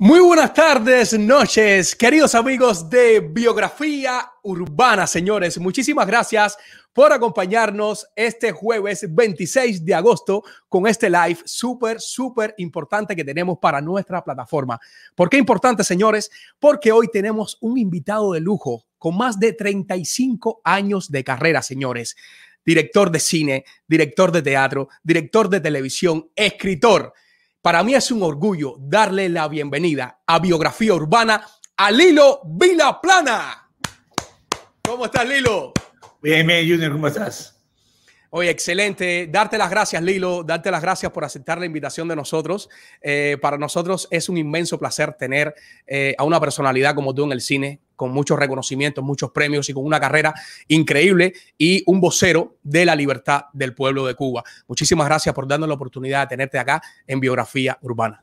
Muy buenas tardes, noches, queridos amigos de Biografía Urbana, señores. Muchísimas gracias por acompañarnos este jueves 26 de agosto con este live súper, súper importante que tenemos para nuestra plataforma. ¿Por qué importante, señores? Porque hoy tenemos un invitado de lujo con más de 35 años de carrera, señores. Director de cine, director de teatro, director de televisión, escritor para mí es un orgullo darle la bienvenida a Biografía Urbana a Lilo Vilaplana. ¿Cómo estás, Lilo? Bien, Junior, ¿cómo estás? Oye, excelente. Darte las gracias, Lilo. Darte las gracias por aceptar la invitación de nosotros. Eh, para nosotros es un inmenso placer tener eh, a una personalidad como tú en el cine, con muchos reconocimientos, muchos premios y con una carrera increíble y un vocero de la libertad del pueblo de Cuba. Muchísimas gracias por darnos la oportunidad de tenerte acá en Biografía Urbana.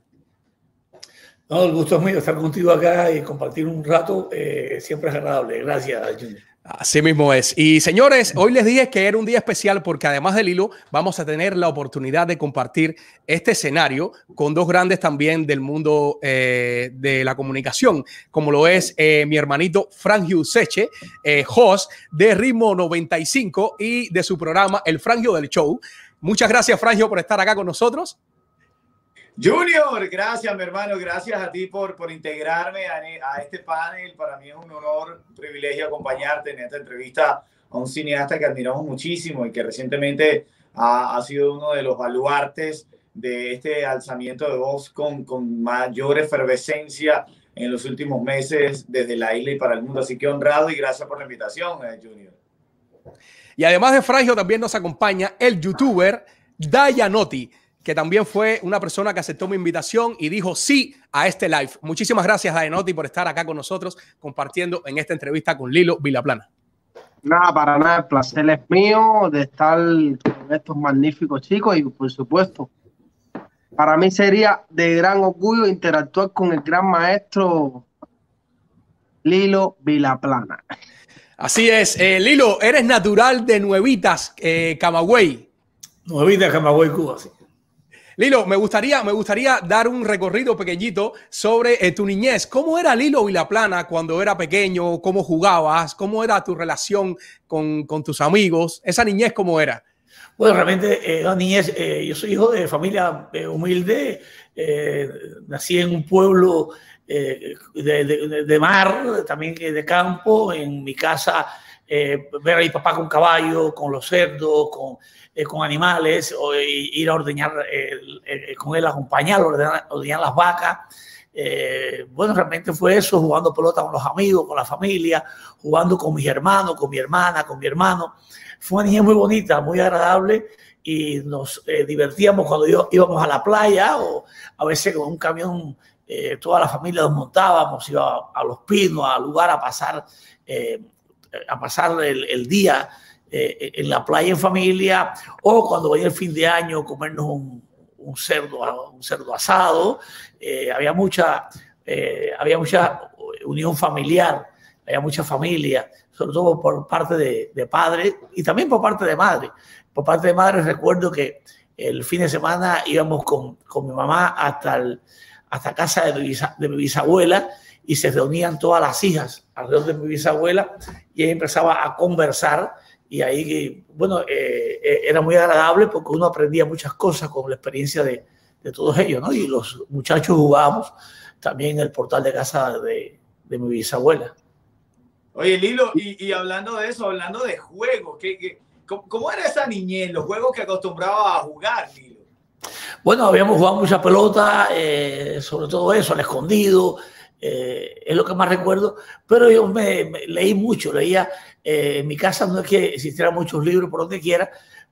No, el gusto es mío estar contigo acá y compartir un rato. Eh, siempre es agradable. Gracias, Junior. Así mismo es. Y señores, hoy les dije que era un día especial porque además del hilo vamos a tener la oportunidad de compartir este escenario con dos grandes también del mundo eh, de la comunicación, como lo es eh, mi hermanito Frangio Seche, eh, host de Ritmo 95 y de su programa El Frangio del Show. Muchas gracias, Frangio, por estar acá con nosotros. Junior, gracias, mi hermano. Gracias a ti por, por integrarme a, este panel. Para mí es un honor, un privilegio acompañarte en esta entrevista a un cineasta que admiramos muchísimo y que recientemente ha, sido uno de los baluartes de este alzamiento de voz con, con mayor efervescencia en los últimos meses desde la isla y para el mundo. Así que honrado y gracias por la invitación, eh, Junior. Y además de Frangio, también nos acompaña el youtuber Dayanotti que también fue una persona que aceptó mi invitación y dijo sí a este live. Muchísimas gracias, Daenotti, por estar acá con nosotros compartiendo en esta entrevista con Lilo Vilaplana. Nada, para nada, el placer es mío de estar con estos magníficos chicos y por supuesto, para mí sería de gran orgullo interactuar con el gran maestro Lilo Vilaplana. Así es, eh, Lilo, eres natural de Nuevitas, eh, Camagüey. Nuevitas, Camagüey, Cuba, sí. Lilo, me gustaría, me gustaría dar un recorrido pequeñito sobre eh, tu niñez. ¿Cómo era Lilo Vilaplana cuando era pequeño? ¿Cómo jugabas? ¿Cómo era tu relación con, tus amigos? ¿Esa niñez cómo era? Bueno, realmente, eh, niñez, eh, yo soy hijo de familia eh, humilde, nací en un pueblo de, mar, también de campo, en mi casa, ver a mi papá con caballo, con los cerdos, con eh, animales, o ir a ordeñar eh, con él, acompañar, ordeñar, ordeñar las vacas. Eh, bueno, realmente fue eso, jugando pelota con los amigos, con la familia, jugando con mis hermanos, con mi hermana, con mi hermano. Fue una niña muy bonita, muy agradable y nos divertíamos cuando íbamos a la playa o a veces con un camión, toda la familia nos montábamos, íbamos a, los pinos, al lugar a pasar, a pasar el, día eh, en la playa en familia o cuando venía el fin de año comernos un, cerdo, un cerdo asado. Eh, había, mucha, eh, había mucha unión familiar, había mucha familia, sobre todo por parte de, de, padre y también por parte de madre. Por parte de madre recuerdo que el fin de semana íbamos con, con mi mamá hasta, el, hasta casa de mi bisabuela y se reunían todas las hijas alrededor de mi bisabuela y ella empezaba a conversar y ahí, bueno, eh, eh, era muy agradable porque uno aprendía muchas cosas con la experiencia de, de todos ellos, ¿no? Y los muchachos jugábamos también en el portal de casa de, de mi bisabuela. Oye, Lilo, y, y, hablando de eso, hablando de juegos, ¿qué, qué, cómo, era esa niñez, los juegos que acostumbraba a jugar, Lilo? Bueno, habíamos jugado mucha pelota, eh, sobre todo eso, al escondido, eh, es lo que más recuerdo, pero yo me, leí mucho, leía eh, en mi casa no es que existieran muchos libros por donde quiera,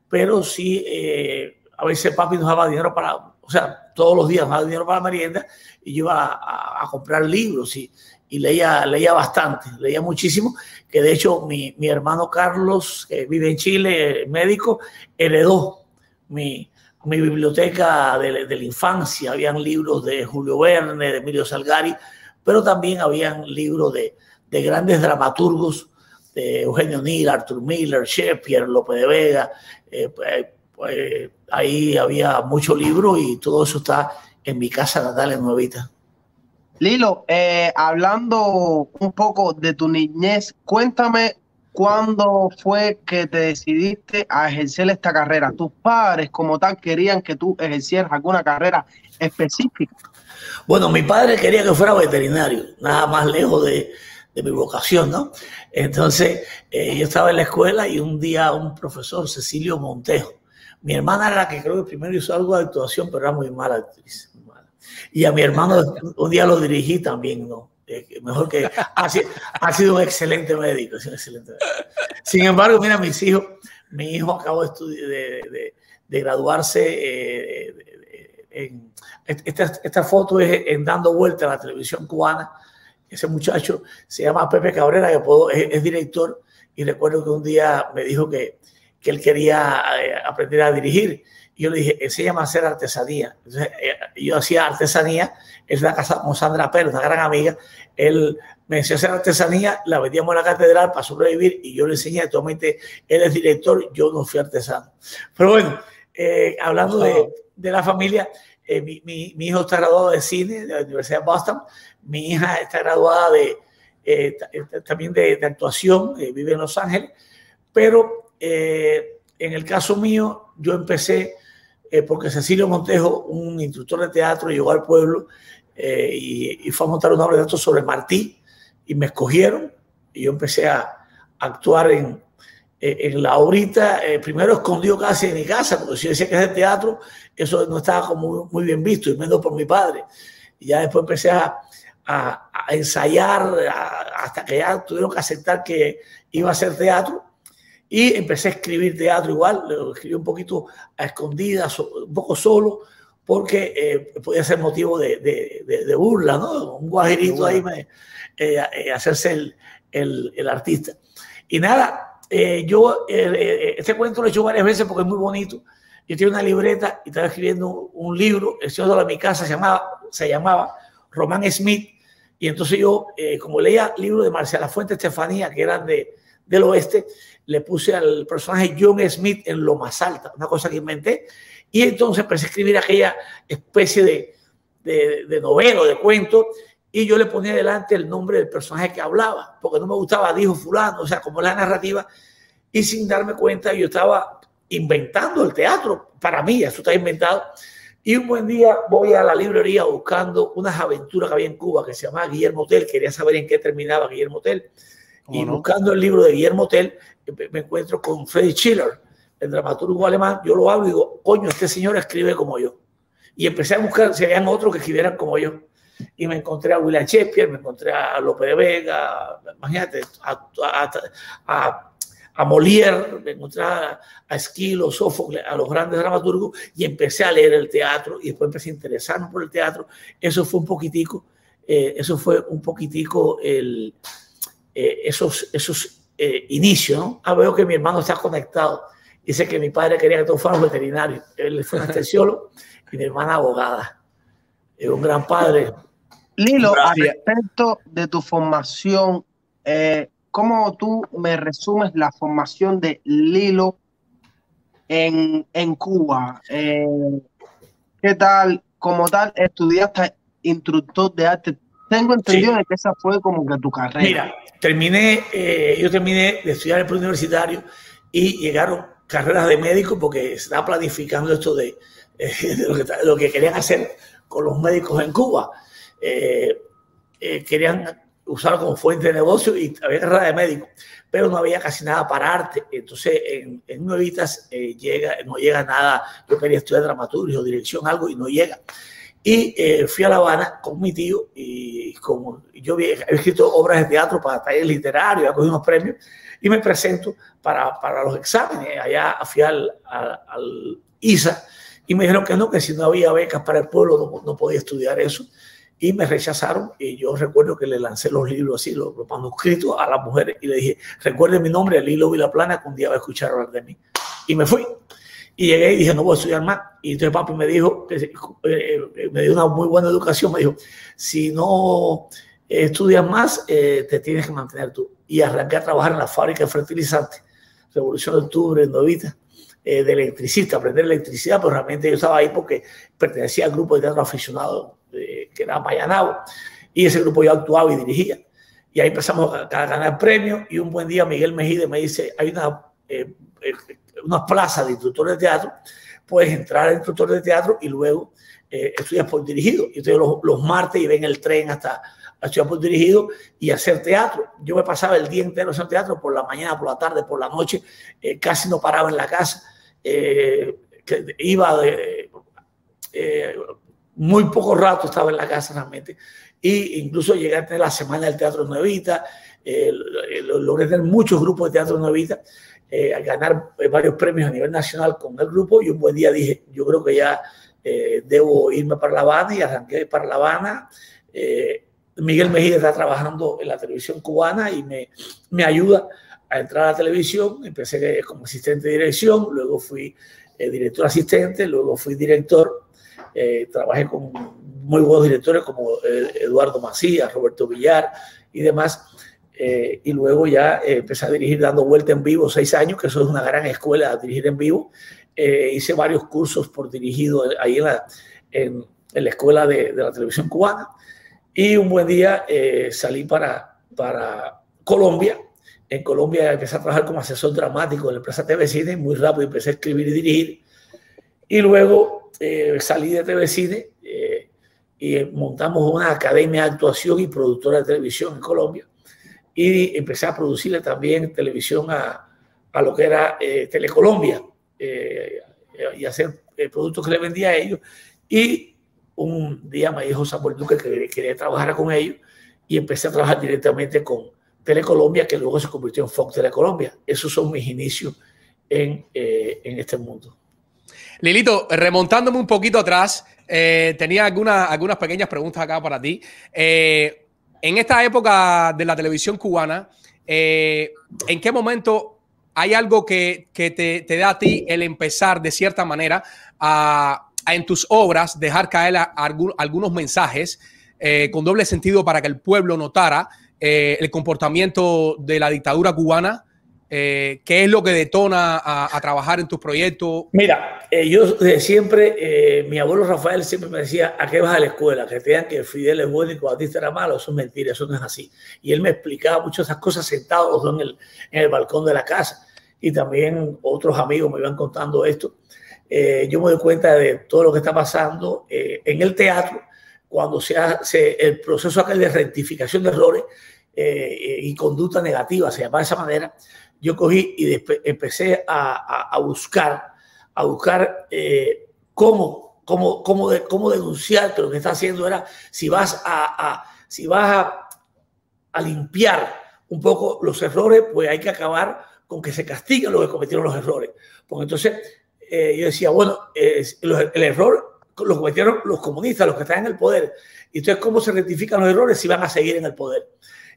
pero sí eh, a veces papi nos daba dinero para, o sea, todos los días nos daba dinero para merienda y yo iba a, a, comprar libros y, y, leía, leía bastante, leía muchísimo, que de hecho mi, mi hermano Carlos, que vive en Chile, médico, heredó mi, mi biblioteca de, de, la infancia, habían libros de Julio Verne, de Emilio Salgari, pero también habían libros de, de grandes dramaturgos de Eugenio Nil, Arthur Miller, Shakespeare, López de Vega. Eh, pues, pues, ahí había mucho libro y todo eso está en mi casa natal en Nuevita. Lilo, eh, hablando un poco de tu niñez, cuéntame cuándo fue que te decidiste a ejercer esta carrera. ¿Tus padres como tal querían que tú ejercieras alguna carrera específica? Bueno, mi padre quería que fuera veterinario, nada más lejos de, mi vocación, ¿no? Entonces, eh, yo estaba en la escuela y un día un profesor, Cecilio Montejo, mi hermana era la que creo que primero hizo algo de actuación, pero era muy mala actriz. Y a mi hermano un día lo dirigí también, ¿no? Eh, mejor que ha, sido un excelente médico, Sin embargo, mira, mis hijos, mi hijo acabó de, de, graduarse eh, en, esta, esta, foto es en dando vuelta a la televisión cubana. Ese muchacho se llama Pepe Cabrera, que es, director, y recuerdo que un día me dijo que, que él quería eh, aprender a dirigir y yo le dije, se llama hacer artesanía. Entonces, eh, yo hacía artesanía, él la casa con Sandra Pérez, una gran amiga. Él me enseñó a hacer artesanía, la vendíamos en la catedral para sobrevivir y yo le enseñé. Actualmente él es director, yo no fui artesano. Pero bueno, eh, hablando de, de, la familia, eh, mi, mi, hijo está graduado de cine de la Universidad de Boston, mi hija está graduada de, también de, actuación, vive en Los Ángeles, pero en el caso mío, yo empecé eh, porque Cecilio Montejo, un instructor de teatro, llegó al pueblo eh, y, fue a montar una obra de teatro sobre Martí y me escogieron y yo empecé a, actuar en, eh, en la obrita, primero escondido casi en mi casa, porque si yo decía que es de teatro, eso no estaba como muy, bien visto, y menos por mi padre. Y ya después empecé a, a, a ensayar hasta que ya tuvieron que aceptar que iba a ser teatro y empecé a escribir teatro igual, lo escribí un poquito a escondidas, un poco solo, porque eh, podía ser motivo de, de, burla, ¿no? Un guajerito ahí, me, eh, eh, hacerse el, el, el, artista. Y nada, yo este cuento lo he hecho varias veces porque es muy bonito. Yo tenía una libreta y estaba escribiendo un, libro, el señor de mi casa se llamaba, se llamaba Román Smith, y entonces yo, como leía libros de Marcial Fuente Estefanía, que eran de, del oeste, le puse al personaje John Smith en lo más alta, una cosa que inventé, y entonces empecé a escribir aquella especie de, de, de novela, de cuento, y yo le ponía delante el nombre del personaje que hablaba, porque no me gustaba, dijo fulano, o sea, como la narrativa, y sin darme cuenta yo estaba inventando el teatro, para mí, eso está inventado, y un buen día voy a la librería buscando unas aventuras que había en Cuba que se llamaba Guillermo Tell, quería saber en qué terminaba Guillermo Tell, y buscando el libro de Guillermo Tell, me encuentro con Freddy Schiller, el dramaturgo alemán, yo lo hablo y digo, coño, este señor escribe como yo. Y empecé a buscar si habían otros que escribieran como yo. Y me encontré a William Shakespeare, me encontré a Lope de Vega, imagínate, a, a, a, Molière, me encontré a, Esquilo, Sófocles, a los grandes dramaturgos, y empecé a leer el teatro, y después empecé a interesarme por el teatro. Eso fue un poquitico, eh, eso fue un poquitico el, eh, esos, esos eh, inicio, ¿no? Ah, veo que mi hermano está conectado. Dice que mi padre quería que todos fueran veterinarios. Él fue anestesiólogo y mi hermana abogada. Es un gran padre. Lilo, a respecto de tu formación, eh, ¿cómo tú me resumes la formación de Lilo en, en Cuba? Eh, ¿Qué tal? Como tal, estudiaste instructor de arte tengo entendido de que esa fue como que tu carrera. Mira, terminé, eh, yo terminé de estudiar el universitario y llegaron carreras de médico porque se estaba planificando esto de, eh, lo, que, querían hacer con los médicos en Cuba. Eh, querían usarlo como fuente de negocio y había carrera de médico, pero no había casi nada para arte. Entonces, en, en Nuevitas llega, no llega nada. Yo quería estudiar dramaturgia o dirección, algo, y no llega. Y eh, fui a La Habana con mi tío y como yo había escrito obras de teatro para talleres literarios, he cogido unos premios y me presento para, para los exámenes. Allá fui al, al, ISA y me dijeron que no, que si no había becas para el pueblo no, no, podía estudiar eso. Y me rechazaron y yo recuerdo que le lancé los libros así, los, manuscritos a las mujeres y le dije, recuerde mi nombre, Lilo Vilaplana, que un día va a escuchar hablar de mí. Y me fui. Y llegué y dije, no voy a estudiar más. Y entonces papi me dijo, eh, eh, me dio una muy buena educación, me dijo, si no estudias más, eh, te tienes que mantener tú. Y arranqué a trabajar en la fábrica de fertilizantes, Revolución de Octubre, en Novita, de electricista, aprender electricidad, pero realmente yo estaba ahí porque pertenecía al grupo de teatro aficionado que era Mayanabo. y ese grupo yo actuaba y dirigía. Y ahí empezamos a, ganar premios y un buen día Miguel Mejide me dice, hay una, eh, eh, una plaza de instructor de teatro, puedes entrar a instructor de teatro y luego eh, estudias por dirigido. Y entonces los, los martes iba en el tren hasta a estudiar por dirigido y hacer teatro. Yo me pasaba el día entero haciendo teatro, por la mañana, por la tarde, por la noche, casi no paraba en la casa. iba de, muy poco rato estaba en la casa realmente y incluso llegué a tener la semana del Teatro Nuevita, eh, logré tener muchos grupos de Teatro Nuevita, eh, a ganar eh, varios premios a nivel nacional con el grupo y un buen día dije, yo creo que ya eh, debo irme para La Habana y arranqué para La Habana. Miguel Mejía está trabajando en la televisión cubana y me, me ayuda a entrar a la televisión. Empecé como asistente de dirección, luego fui director asistente, luego fui director. Trabajé con muy buenos directores como eh, Eduardo Macías, Roberto Villar y demás. Eh, y luego ya eh, empecé a dirigir dando vuelta en vivo seis años, que eso es una gran escuela de dirigir en vivo. hice varios cursos por dirigido ahí en la, en, la escuela de, de, la televisión cubana. Y un buen día salí para, para Colombia. En Colombia empecé a trabajar como asesor dramático en la empresa TV Cine. Muy rápido empecé a escribir y dirigir. Y luego salí de TV Cine y montamos una academia de actuación y productora de televisión en Colombia y empecé a producirle también televisión a, a lo que era eh, Telecolombia eh, y hacer eh, productos que le vendía a ellos. Y un día me dijo Samuel Duque que quería trabajar con ellos y empecé a trabajar directamente con Telecolombia, que luego se convirtió en Fox Telecolombia. Esos son mis inicios en, en este mundo. Lilito, remontándome un poquito atrás, eh, tenía algunas, algunas pequeñas preguntas acá para ti. Eh, en esta época de la televisión cubana, eh, ¿en qué momento hay algo que, te, da a ti el empezar de cierta manera a, en tus obras dejar caer algunos mensajes con doble sentido para que el pueblo notara el comportamiento de la dictadura cubana? Eh, ¿Qué es lo que detona a, trabajar en tus proyectos? Mira, eh, yo de siempre, eh, mi abuelo Rafael siempre me decía, ¿a qué vas a la escuela? Que te digan que Fidel es bueno y que Batista era malo, eso es mentira, eso no es así. Y él me explicaba muchas esas cosas sentados en el, en el balcón de la casa. Y también otros amigos me iban contando esto. yo me doy cuenta de todo lo que está pasando en el teatro, cuando se hace el proceso aquel de rectificación de errores y conducta negativa, se llama de esa manera, yo cogí y empecé a, buscar, a buscar eh, cómo, cómo, cómo, cómo denunciar, que lo que está haciendo era si vas a, si vas a, limpiar un poco los errores, pues hay que acabar con que se castiguen los que cometieron los errores. Porque entonces eh, yo decía, bueno, el error lo cometieron los comunistas, los que están en el poder. Y entonces, ¿cómo se rectifican los errores si van a seguir en el poder?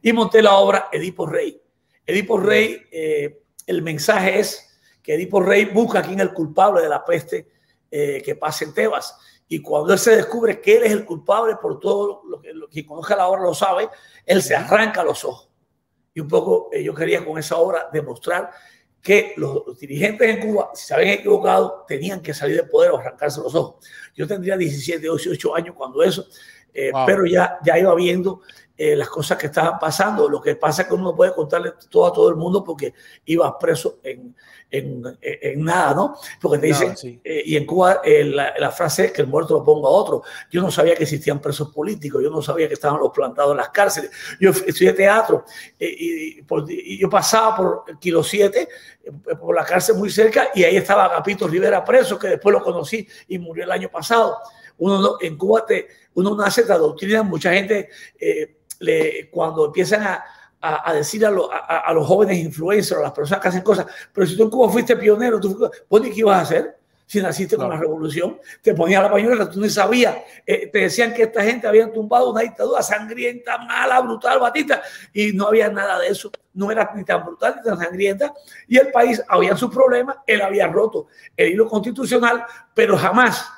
Y monté la obra Edipo Rey Edipo Rey, eh, el mensaje es que Edipo Rey busca a quien es el culpable de la peste eh, que pasa en Tebas. Y cuando él se descubre que él es el culpable por todo lo que quien conoce la obra lo sabe, él se arranca los ojos. Y un poco eh, yo quería con esa obra demostrar que los, dirigentes en Cuba, si se habían equivocado, tenían que salir del poder o arrancarse los ojos. Yo tendría 17, 18 años cuando eso, pero ya, ya iba viendo eh, las cosas que estaban pasando. Lo que pasa es que uno no puede contarle todo a todo el mundo porque ibas preso en, en, en, nada, ¿no? Porque te dicen, eh, y en Cuba eh, la, la, frase es que el muerto lo ponga a otro. Yo no sabía que existían presos políticos, yo no sabía que estaban los plantados en las cárceles. Yo estudié teatro y, y, yo pasaba por Kilo 7, por la cárcel muy cerca, y ahí estaba Agapito Rivera preso, que después lo conocí y murió el año pasado. Uno en Cuba te, uno nace esta doctrina, mucha gente cuando empiezan a, a, decir a, a, los jóvenes influencers, a las personas que hacen cosas, pero si tú en Cuba fuiste pionero, tú, ¿qué ibas a hacer? Si naciste con la revolución, te ponías la pañuela, tú no sabías, eh, te decían que esta gente había tumbado una dictadura sangrienta, mala, brutal, batista, y no había nada de eso, no era ni tan brutal ni tan sangrienta, y el país había sus problemas, él había roto el hilo constitucional, pero jamás,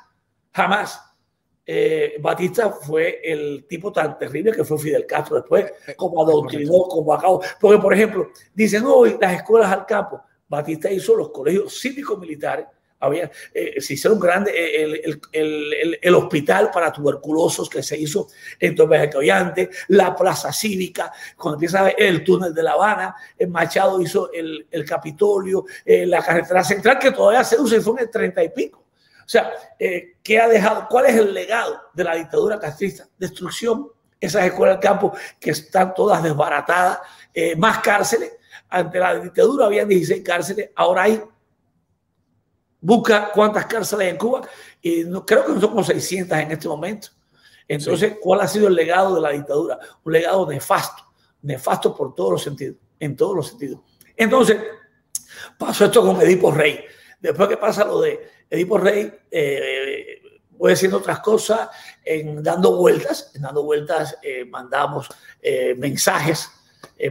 jamás eh, Batista fue el tipo tan terrible que fue Fidel Castro después, eh, como adoctrinó, como acabó. Porque, por ejemplo, dicen hoy las escuelas al campo. Batista hizo los colegios cívicos militares había, eh, se hicieron grandes, eh, el, el, el, hospital para tuberculosos que se hizo en de la plaza cívica, cuando empieza el túnel de La Habana, el Machado hizo el, Capitolio, eh, la carretera central que todavía se usa y fue en el 30 y pico. O sea, ¿qué ha dejado? ¿Cuál es el legado de la dictadura castrista? Destrucción, esas escuelas del campo que están todas desbaratadas, más cárceles. Ante la dictadura había 16 cárceles, ahora hay busca cuántas cárceles hay en Cuba y no, creo que no son como 600 en este momento. Entonces, ¿cuál ha sido el legado de la dictadura? Un legado nefasto, nefasto por todos los sentidos, en todos los sentidos. Entonces, pasó esto con Edipo Rey. Después que pasa lo de Edipo Rey, eh, voy haciendo otras cosas, en dando vueltas, en dando vueltas eh, mandamos eh, mensajes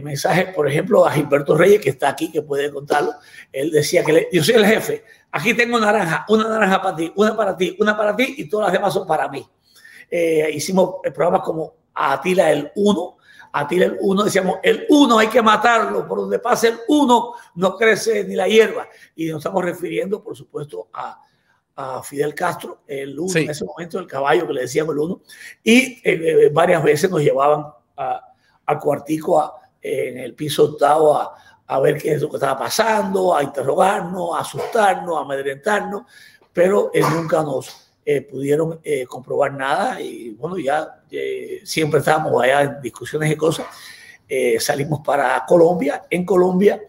mensajes, por ejemplo, a Gilberto Reyes, que está aquí, que puede contarlo. Él decía que yo soy el jefe, Aquí tengo naranja, una naranja para ti, una para ti, una para ti y todas las demás son para mí. Eh, hicimos programas como Atila el 1, Atila el 1, decíamos, el 1 hay que matarlo, por donde pase el 1 no crece ni la hierba. Y nos estamos refiriendo, por supuesto, a, a Fidel Castro, el 1 en ese momento, el caballo que le decíamos el 1. Y eh, eh, varias veces nos llevaban al cuartico en el piso octavo a a ver qué es lo que estaba pasando, a interrogarnos, a asustarnos, a amedrentarnos, pero eh, nunca nos eh, pudieron eh, comprobar nada y bueno, ya siempre estábamos allá en discusiones y cosas. salimos para Colombia. En Colombia,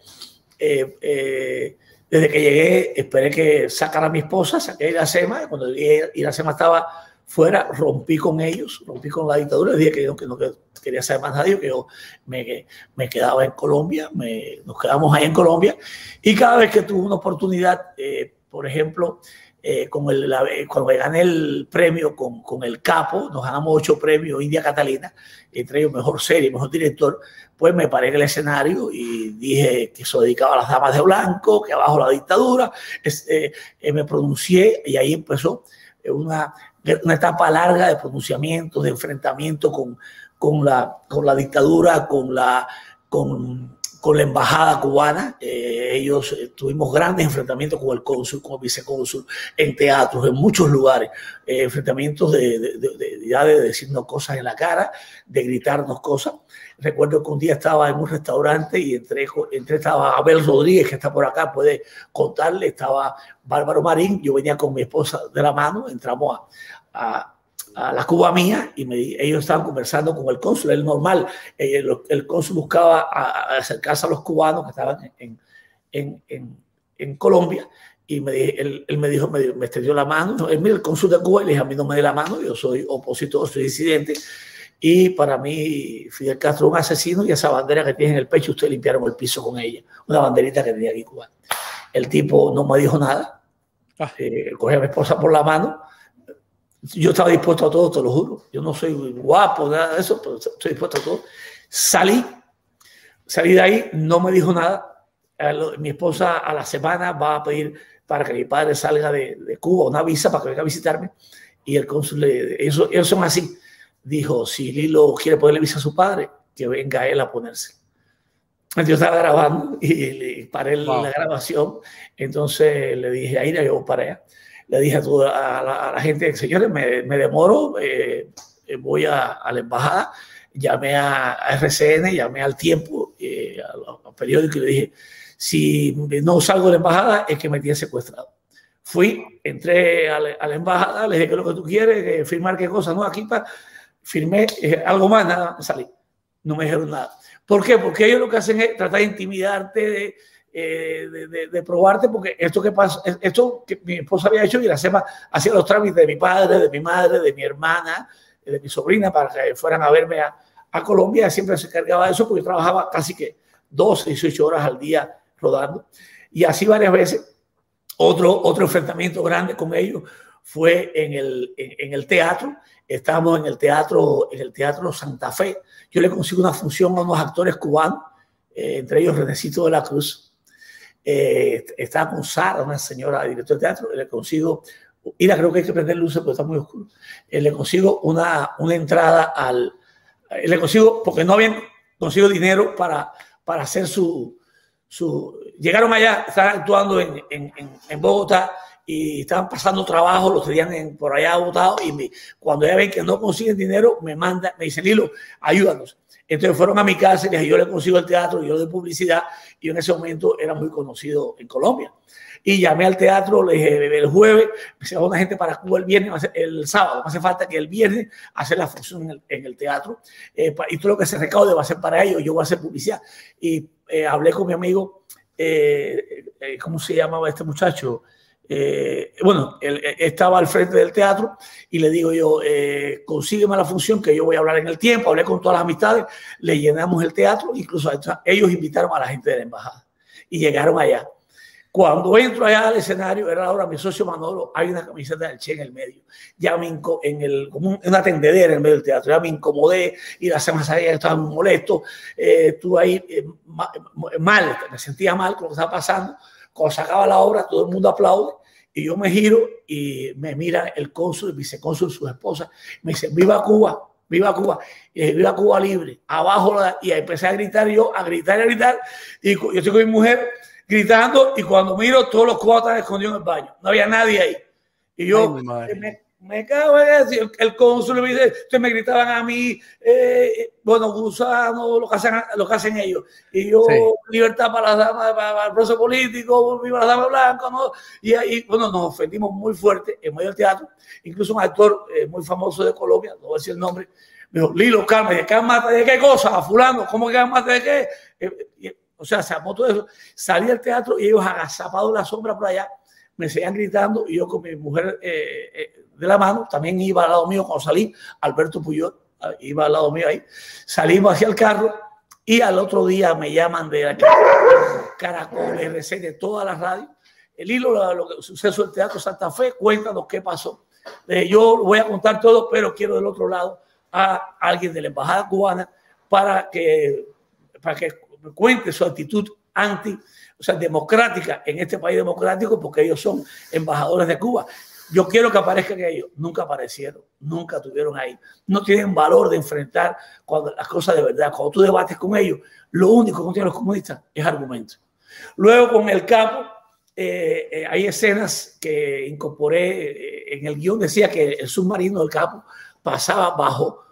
desde que llegué, esperé que sacara a mi esposa, saqué a Iracema, cuando Iracema estaba fuera, rompí con ellos, rompí con la dictadura, dije que, que no quería saber más nadie, que yo me, me quedaba en Colombia, me, nos quedamos ahí en Colombia, y cada vez que tuve una oportunidad, eh, por ejemplo, eh, el, cuando me gané el premio con, con, el Capo, nos ganamos ocho premios India Catalina, entre ellos mejor serie, mejor director, pues me paré en el escenario y dije que se dedicaba a las damas de blanco, que abajo la dictadura, este, me pronuncié y ahí empezó una una etapa larga de pronunciamientos, de enfrentamiento con, con, la, con la dictadura, con la, con, con la embajada cubana. Eh, ellos eh, tuvimos grandes enfrentamientos con el cónsul, con el vicecónsul, en teatros, en muchos lugares. Eh, enfrentamientos de, de, de, de, decirnos cosas en la cara, de gritarnos cosas. Recuerdo que un día estaba en un restaurante y entre, entre estaba Abel Rodríguez, que está por acá, puede contarle, estaba Bárbaro Marín, yo venía con mi esposa de la mano, entramos a, a, la Cuba mía y me, ellos estaban conversando con el cónsul, el normal, eh, el, cónsul buscaba acercarse a los cubanos que estaban en, en, en, en Colombia y me, él, él, me dijo, me, me extendió la mano, él mira el cónsul de Cuba y le dije, a mí no me dé la mano, yo soy opositor, soy disidente, y para mí, Fidel Castro un asesino y esa bandera que tiene en el pecho, ustedes limpiaron el piso con ella. Una banderita que tenía aquí Cuba. El tipo no me dijo nada. Ah. Eh, cogí a mi esposa por la mano. Yo estaba dispuesto a todo, te lo juro. Yo no soy guapo, nada de eso, pero estoy dispuesto a todo. Salí, salí de ahí, no me dijo nada. Mi esposa a la semana va a pedir para que mi padre salga de, de Cuba una visa para que venga a visitarme. Y el cónsul, ellos, ellos son así dijo, si Lilo quiere ponerle visa a su padre, que venga él a ponerse. Yo estaba grabando y, paré la grabación, entonces le dije, ahí yo para allá. Le dije a, la, gente, señores, me, demoro, eh, voy a, a, la embajada, llamé a, RCN, llamé al tiempo, eh, al, periódico y le dije, si no salgo de la embajada es que me tiene secuestrado. Fui, entré a la, embajada, le dije, ¿qué es lo que tú quieres? ¿Firmar qué cosa? No, aquí para firmé eh, algo más, nada, salí. No me dijeron nada. ¿Por qué? Porque ellos lo que hacen es tratar de intimidarte, eh, de, de, probarte, porque esto que pasa, esto que mi esposa había hecho y la SEMA hacía los trámites de mi padre, de mi madre, de mi hermana, de mi sobrina, para que fueran a verme a, a Colombia. Siempre se cargaba de eso porque yo trabajaba casi que 12, 18 horas al día rodando. Y así varias veces. Otro, otro enfrentamiento grande con ellos fue en el, en, el teatro. Estábamos en el teatro, en el teatro Santa Fe. Yo le consigo una función a unos actores cubanos, eh, entre ellos Renecito de la Cruz. Eh, estaba con Sara, una señora directora de teatro. Le consigo, y la creo que hay que prender luces porque está muy oscuro. Eh, le consigo una, una entrada al. le consigo, porque no habían consigo dinero para, para hacer su, su. Llegaron allá, estaban actuando en, en, en Bogotá y estaban pasando trabajo, los tenían por allá votados y cuando ya ven que no consiguen dinero, me mandan, me dicen, Lilo, ayúdanos. Entonces fueron a mi casa y les dije, yo le consigo el teatro, yo de publicidad, y en ese momento era muy conocido en Colombia. Y llamé al teatro, le dije, el jueves, se va una gente para Cuba el viernes, el sábado, no hace falta que el viernes hacer la función en el, teatro, eh, y todo lo que se recaude va a ser para ellos, yo voy a hacer publicidad. Y eh, hablé con mi amigo, eh, ¿cómo se llamaba este muchacho? Eh, bueno, él, estaba al frente del teatro y le digo yo, eh, consígueme la función que yo voy a hablar en el tiempo, hablé con todas las amistades, le llenamos el teatro, incluso ellos invitaron a la gente de la embajada y llegaron allá. Cuando entro allá al escenario, era ahora mi socio Manolo, hay una camiseta del Che en el medio. Ya me en el, como una tendedera en el medio del teatro, ya me incomodé y la semana que estaba muy molesto, eh, estuve ahí eh, mal, me sentía mal con lo que estaba pasando. Cuando se acaba la obra, todo el mundo aplaude y yo me giro y me mira el cónsul, el vicecónsul, su esposa, me dice, viva Cuba, viva Cuba, y viva Cuba libre, abajo, y empecé a gritar yo, a gritar y a gritar, y yo estoy con mi mujer gritando, y cuando miro, todos los están escondidos en el baño, no había nadie ahí. Y yo me, me cago en eso. El cónsul me dice, ustedes me gritaban a mí, eh, bueno, gusano, lo que, hacen, lo que hacen ellos. Y yo, libertad para las damas, para, el proceso político, viva la dama blanca, ¿no? Y ahí, bueno, nos ofendimos muy fuerte en medio del teatro. Incluso un actor eh, muy famoso de Colombia, no voy a decir el nombre, me dijo, Lilo, calma, ¿de qué mata de qué cosa? A fulano, ¿cómo que mata de qué? Eh, o sea, se armó todo eso. Salí del teatro y ellos agazapados la sombra por allá, me seguían gritando y yo con mi mujer de la mano, también iba al lado mío cuando salí, Alberto Puyol, ah, iba al lado mío ahí, salimos hacia el carro y al otro día me llaman de Caracol, RC, de todas las radios, el hilo, lo que sucedió el Teatro Santa Fe, cuéntanos qué pasó. yo voy a contar todo, pero quiero del otro lado a alguien de la Embajada Cubana para que, para que cuente su actitud anti, o sea, democrática en este país democrático, porque ellos son embajadores de Cuba. Yo quiero que aparezcan ellos. Nunca aparecieron, nunca tuvieron ahí. No tienen valor de enfrentar cuando, las cosas de verdad. Cuando tú debates con ellos, lo único que tienen los comunistas es argumento. Luego con el capo, eh, eh, hay escenas que incorporé eh, en el guion. Decía que el submarino del capo pasaba bajo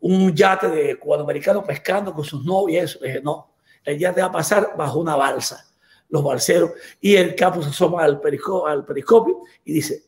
un yate de cubanoamericano pescando con sus novias. no, el yate va a pasar bajo una balsa los balseros, y el capo se asoma al, al periscopio y dice,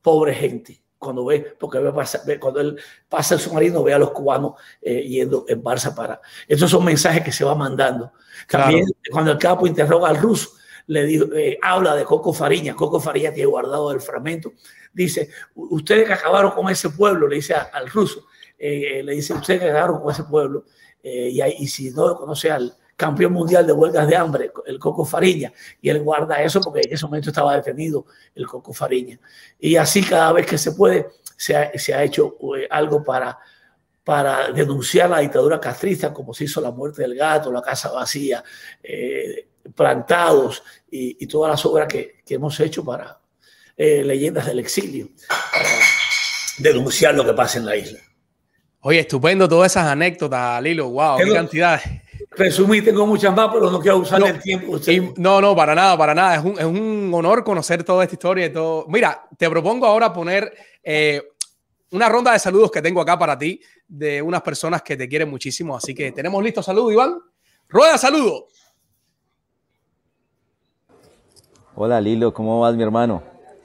pobre, gente, cuando ve, porque ve, cuando él pasa el submarino, ve a los cubanos eh, yendo en balsa para... Estos son mensajes que se va mandando. También cuando el capo interroga al ruso, le dijo, eh, habla de Coco Fariña, Coco Fariña tiene guardado el fragmento, dice, ustedes que acabaron con ese pueblo, le dice al ruso, eh, le dice, ustedes que acabaron con ese pueblo, y, y si no conoce al, campeón mundial de huelgas de hambre, el Coco Fariña, y él guarda eso porque en ese momento estaba detenido el Coco Fariña. Y así cada vez que se puede, se ha, hecho eh, algo para, para denunciar la dictadura castrista, como se hizo la muerte del gato, la casa vacía, eh, plantados y, todas las obras que, hemos hecho para eh, leyendas del exilio, para denunciar lo que pasa en la isla. Oye, estupendo todas esas anécdotas, Lilo. Wow, qué cantidad. Resumí, tengo muchas más, pero no quiero usar el tiempo. no, no, para nada, para nada. Es un, es un, honor conocer toda esta historia y todo. Mira, te propongo ahora poner eh, una ronda de saludos que tengo acá para ti de unas personas que te quieren muchísimo. Así que tenemos listo saludo, Iván. Rueda, saludo. Hola Lilo, ¿cómo vas mi hermano?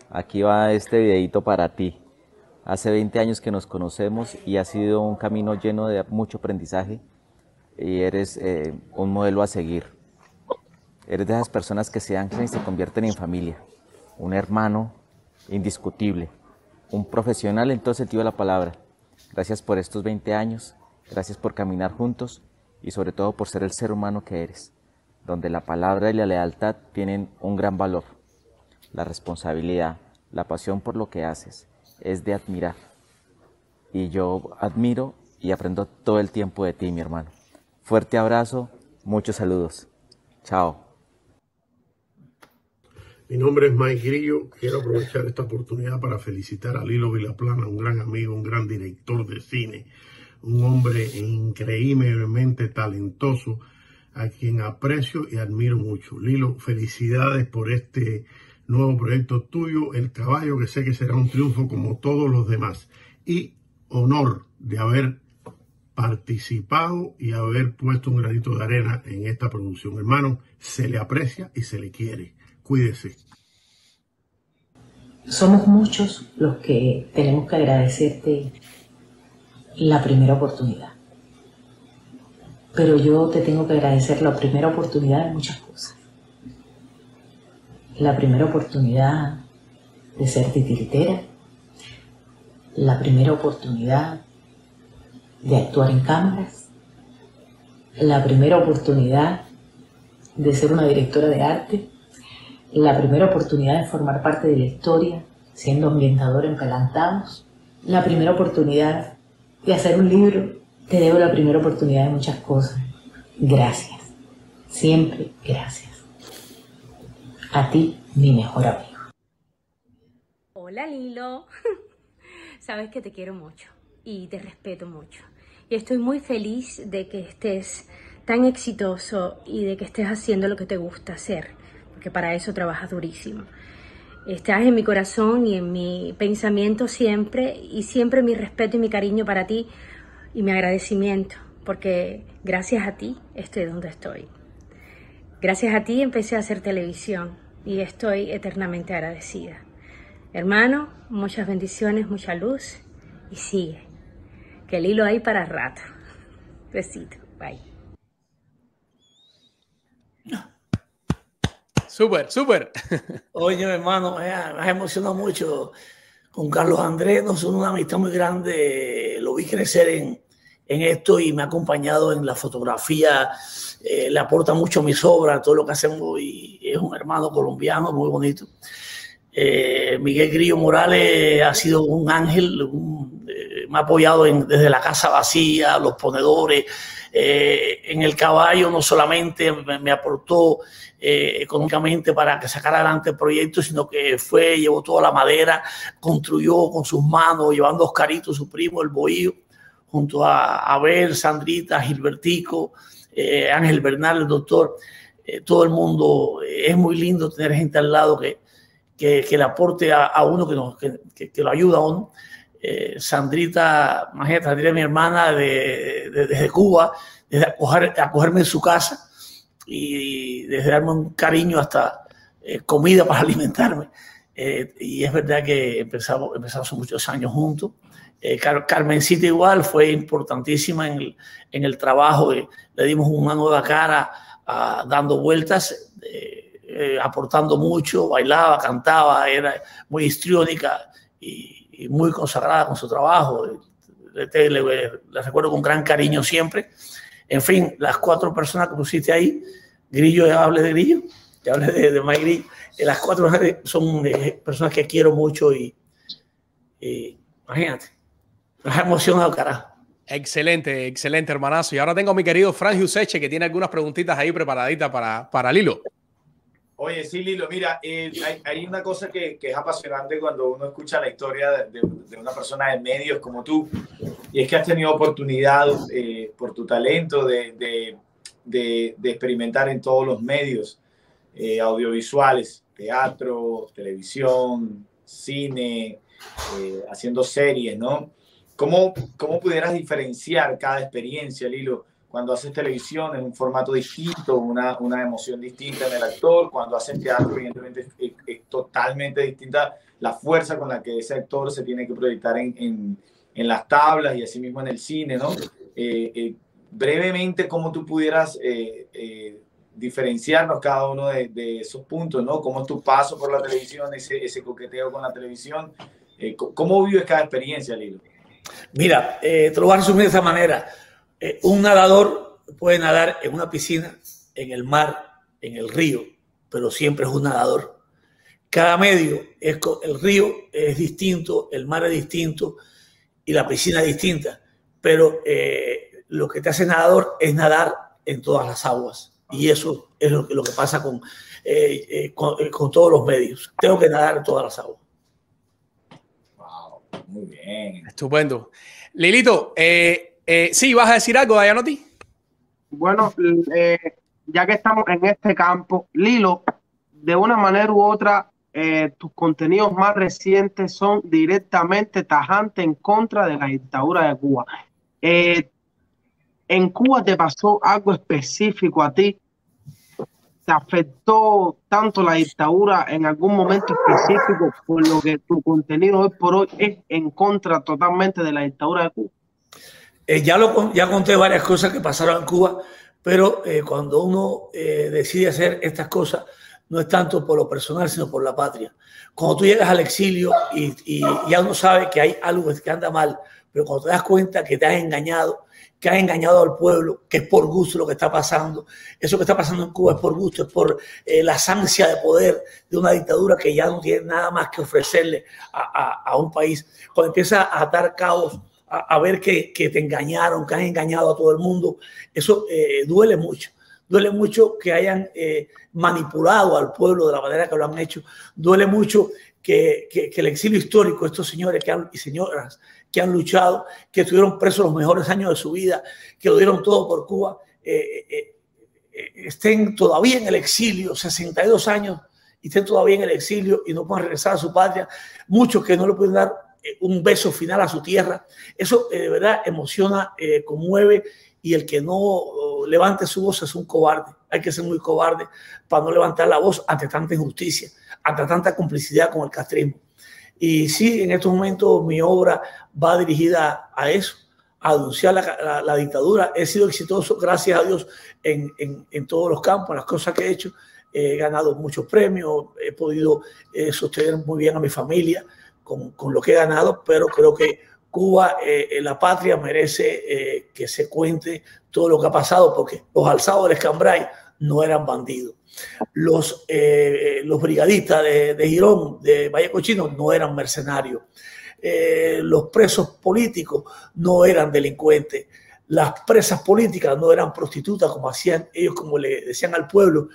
Aquí va este videito para ti. Hace 20 años que nos conocemos y ha sido un camino lleno de mucho aprendizaje y eres eh, un modelo a seguir. Eres de esas personas que se anclan y se convierten en familia. Un hermano indiscutible. Un profesional en todo sentido de la palabra. Gracias por estos 20 años. Gracias por caminar juntos y sobre todo por ser el ser humano que eres, donde la palabra y la lealtad tienen un gran valor. La responsabilidad, la pasión por lo que haces es de admirar. Y yo admiro y aprendo todo el tiempo de ti, mi hermano. Fuerte abrazo, muchos saludos. Chao. Mi nombre es Mike Grillo. Quiero aprovechar esta oportunidad para felicitar a Lilo Vilaplana, un gran amigo, un gran director de cine, un hombre increíblemente talentoso, a quien aprecio y admiro mucho. Lilo, felicidades por este nuevo proyecto tuyo, El Caballo, que sé que será un triunfo como todos los demás. Y honor de haber participado y haber puesto un granito de arena en esta producción. Hermano, se le aprecia y se le quiere. Cuídese. Somos muchos los que tenemos que agradecerte la primera oportunidad. Pero yo te tengo que agradecer la primera oportunidad de muchas cosas. La primera oportunidad de ser titiritera, la primera oportunidad de actuar en cámaras, la primera oportunidad de ser una directora de arte, la primera oportunidad de formar parte de la historia siendo ambientador en Pelantados, la primera oportunidad de hacer un libro. Te debo la primera oportunidad de muchas cosas. Gracias. Siempre gracias. A ti, mi mejor amigo. Hola Lilo. Sabes que te quiero mucho y te respeto mucho. Y estoy muy feliz de que estés tan exitoso y de que estés haciendo lo que te gusta hacer, porque para eso trabajas durísimo. Estás en mi corazón y en mi pensamiento siempre y siempre mi respeto y mi cariño para ti y mi agradecimiento, porque gracias a ti estoy donde estoy. Gracias a ti empecé a hacer televisión y estoy eternamente agradecida. Hermano, muchas bendiciones, mucha luz y sigue. Que el hilo hay para rato. Besito. Bye. Súper, súper. Oye, hermano, me ha emocionado mucho con Carlos Andrés. Nos une una amistad muy grande. Lo vi crecer en, en esto y me ha acompañado en la fotografía. Eh, le aporta mucho a mis obras, todo lo que hacemos. Y es un hermano colombiano muy bonito. Eh, Miguel Grillo Morales ha sido un ángel, eh, me ha apoyado desde la casa vacía, los ponedores, eh, en el caballo no solamente me, aportó económicamente para que sacara adelante el proyecto, sino que fue, llevó toda la madera, construyó con sus manos, llevando a Oscarito, su primo, el bohío, junto a Abel, Sandrita, Gilbertico, Ángel Bernal, el doctor, todo el mundo, es muy lindo tener gente al lado que que, le aporte a, uno, que, que, lo ayuda a uno. Eh, Sandrita, Sandrita mi hermana de, desde Cuba, desde acogerme en su casa y desde darme un cariño hasta eh, comida para alimentarme. Eh, y es verdad que empezamos, empezamos muchos años juntos. Car Carmencita igual fue importantísima en el, en el trabajo, le dimos una nueva cara dando vueltas. Eh, aportando mucho, bailaba, cantaba, era muy histriónica y, muy consagrada con su trabajo. Le, le, recuerdo con gran cariño siempre. En fin, las cuatro personas que pusiste ahí, Grillo, ya hablé de Grillo, ya hablé de, de Mike Grillo, eh, las cuatro son eh, personas que quiero mucho y, imagínate, me ha emocionado, carajo. Excelente, excelente, hermanazo. Y ahora tengo a mi querido Frank Giuseche, que tiene algunas preguntitas ahí preparaditas para, para Lilo. Oye, sí, Lilo, mira, eh, hay, una cosa que, es apasionante cuando uno escucha la historia de, una persona de medios como tú, y es que has tenido oportunidad eh, por tu talento de, experimentar en todos los medios eh, audiovisuales, teatro, televisión, cine, haciendo series, ¿no? ¿Cómo, ¿Cómo pudieras diferenciar cada experiencia, Lilo? Cuando haces televisión en un formato distinto, una, una emoción distinta en el actor, cuando haces teatro, evidentemente es, totalmente distinta la fuerza con la que ese actor se tiene que proyectar en, en, en las tablas y asimismo en el cine, ¿no? Eh, eh, brevemente, ¿cómo tú pudieras eh, diferenciarnos cada uno de, de, esos puntos, ¿no? ¿Cómo es tu paso por la televisión, ese, ese coqueteo con la televisión? ¿Cómo vives cada experiencia, Lilo? Mira, te lo voy a resumir de esa manera eh, un nadador puede nadar en una piscina, en el mar, en el río, pero siempre es un nadador. Cada medio, es, el río es distinto, el mar es distinto y la piscina es distinta, pero eh, lo que te hace nadador es nadar en todas las aguas. Y eso es lo que, lo que pasa con, eh, con, todos los medios. Tengo que nadar en todas las aguas. Wow, muy bien. Estupendo. Lilito, eh, eh, sí, ¿vas a decir algo, Dayanoti? Bueno, eh, ya que estamos en este campo, Lilo, de una manera u otra, eh, tus contenidos más recientes son directamente tajantes en contra de la dictadura de Cuba. ¿En Cuba te pasó algo específico a ti? ¿Te afectó tanto la dictadura en algún momento específico por lo que tu contenido hoy por hoy es en contra totalmente de la dictadura de Cuba? Eh, ya, lo, ya conté varias cosas que pasaron en Cuba, pero eh, cuando uno eh, decide hacer estas cosas, no es tanto por lo personal, sino por la patria. Cuando tú llegas al exilio y, y ya uno sabe que hay algo que anda mal, pero cuando te das cuenta que te has engañado, que has engañado al pueblo, que es por gusto lo que está pasando, eso que está pasando en Cuba es por gusto, es por eh, la ansia de poder de una dictadura que ya no tiene nada más que ofrecerle a, a, a un país. Cuando empieza a atar caos, a, ver que, te engañaron, que han engañado a todo el mundo, eso eh, duele mucho. Duele mucho que hayan eh, manipulado al pueblo de la manera que lo han hecho. Duele mucho que, el exilio histórico, estos señores que han, y señoras que han luchado, que estuvieron presos los mejores años de su vida, que lo dieron todo por Cuba, eh, estén todavía en el exilio, 62 años, y estén todavía en el exilio y no puedan regresar a su patria. Muchos que no le pueden dar un beso final a su tierra. Eso de verdad emociona, conmueve y el que no levante su voz es un cobarde. Hay que ser muy cobarde para no levantar la voz ante tanta injusticia, ante tanta complicidad con el castrismo. Y sí, en estos momentos mi obra va dirigida a eso, a denunciar la, la, dictadura. He sido exitoso, gracias a Dios, en, en, en, todos los campos, en las cosas que he hecho. He ganado muchos premios, he podido eh, sostener muy bien a mi familia con, con, lo que he ganado, pero creo que Cuba, eh, la patria, merece eh, que se cuente todo lo que ha pasado, porque los alzados del Escambray no eran bandidos los, eh, los brigadistas de, de, Girón, de Valle Cochino, no eran mercenarios. Eh, los presos políticos no eran delincuentes. Las presas políticas no eran prostitutas, como hacían ellos, como le decían al pueblo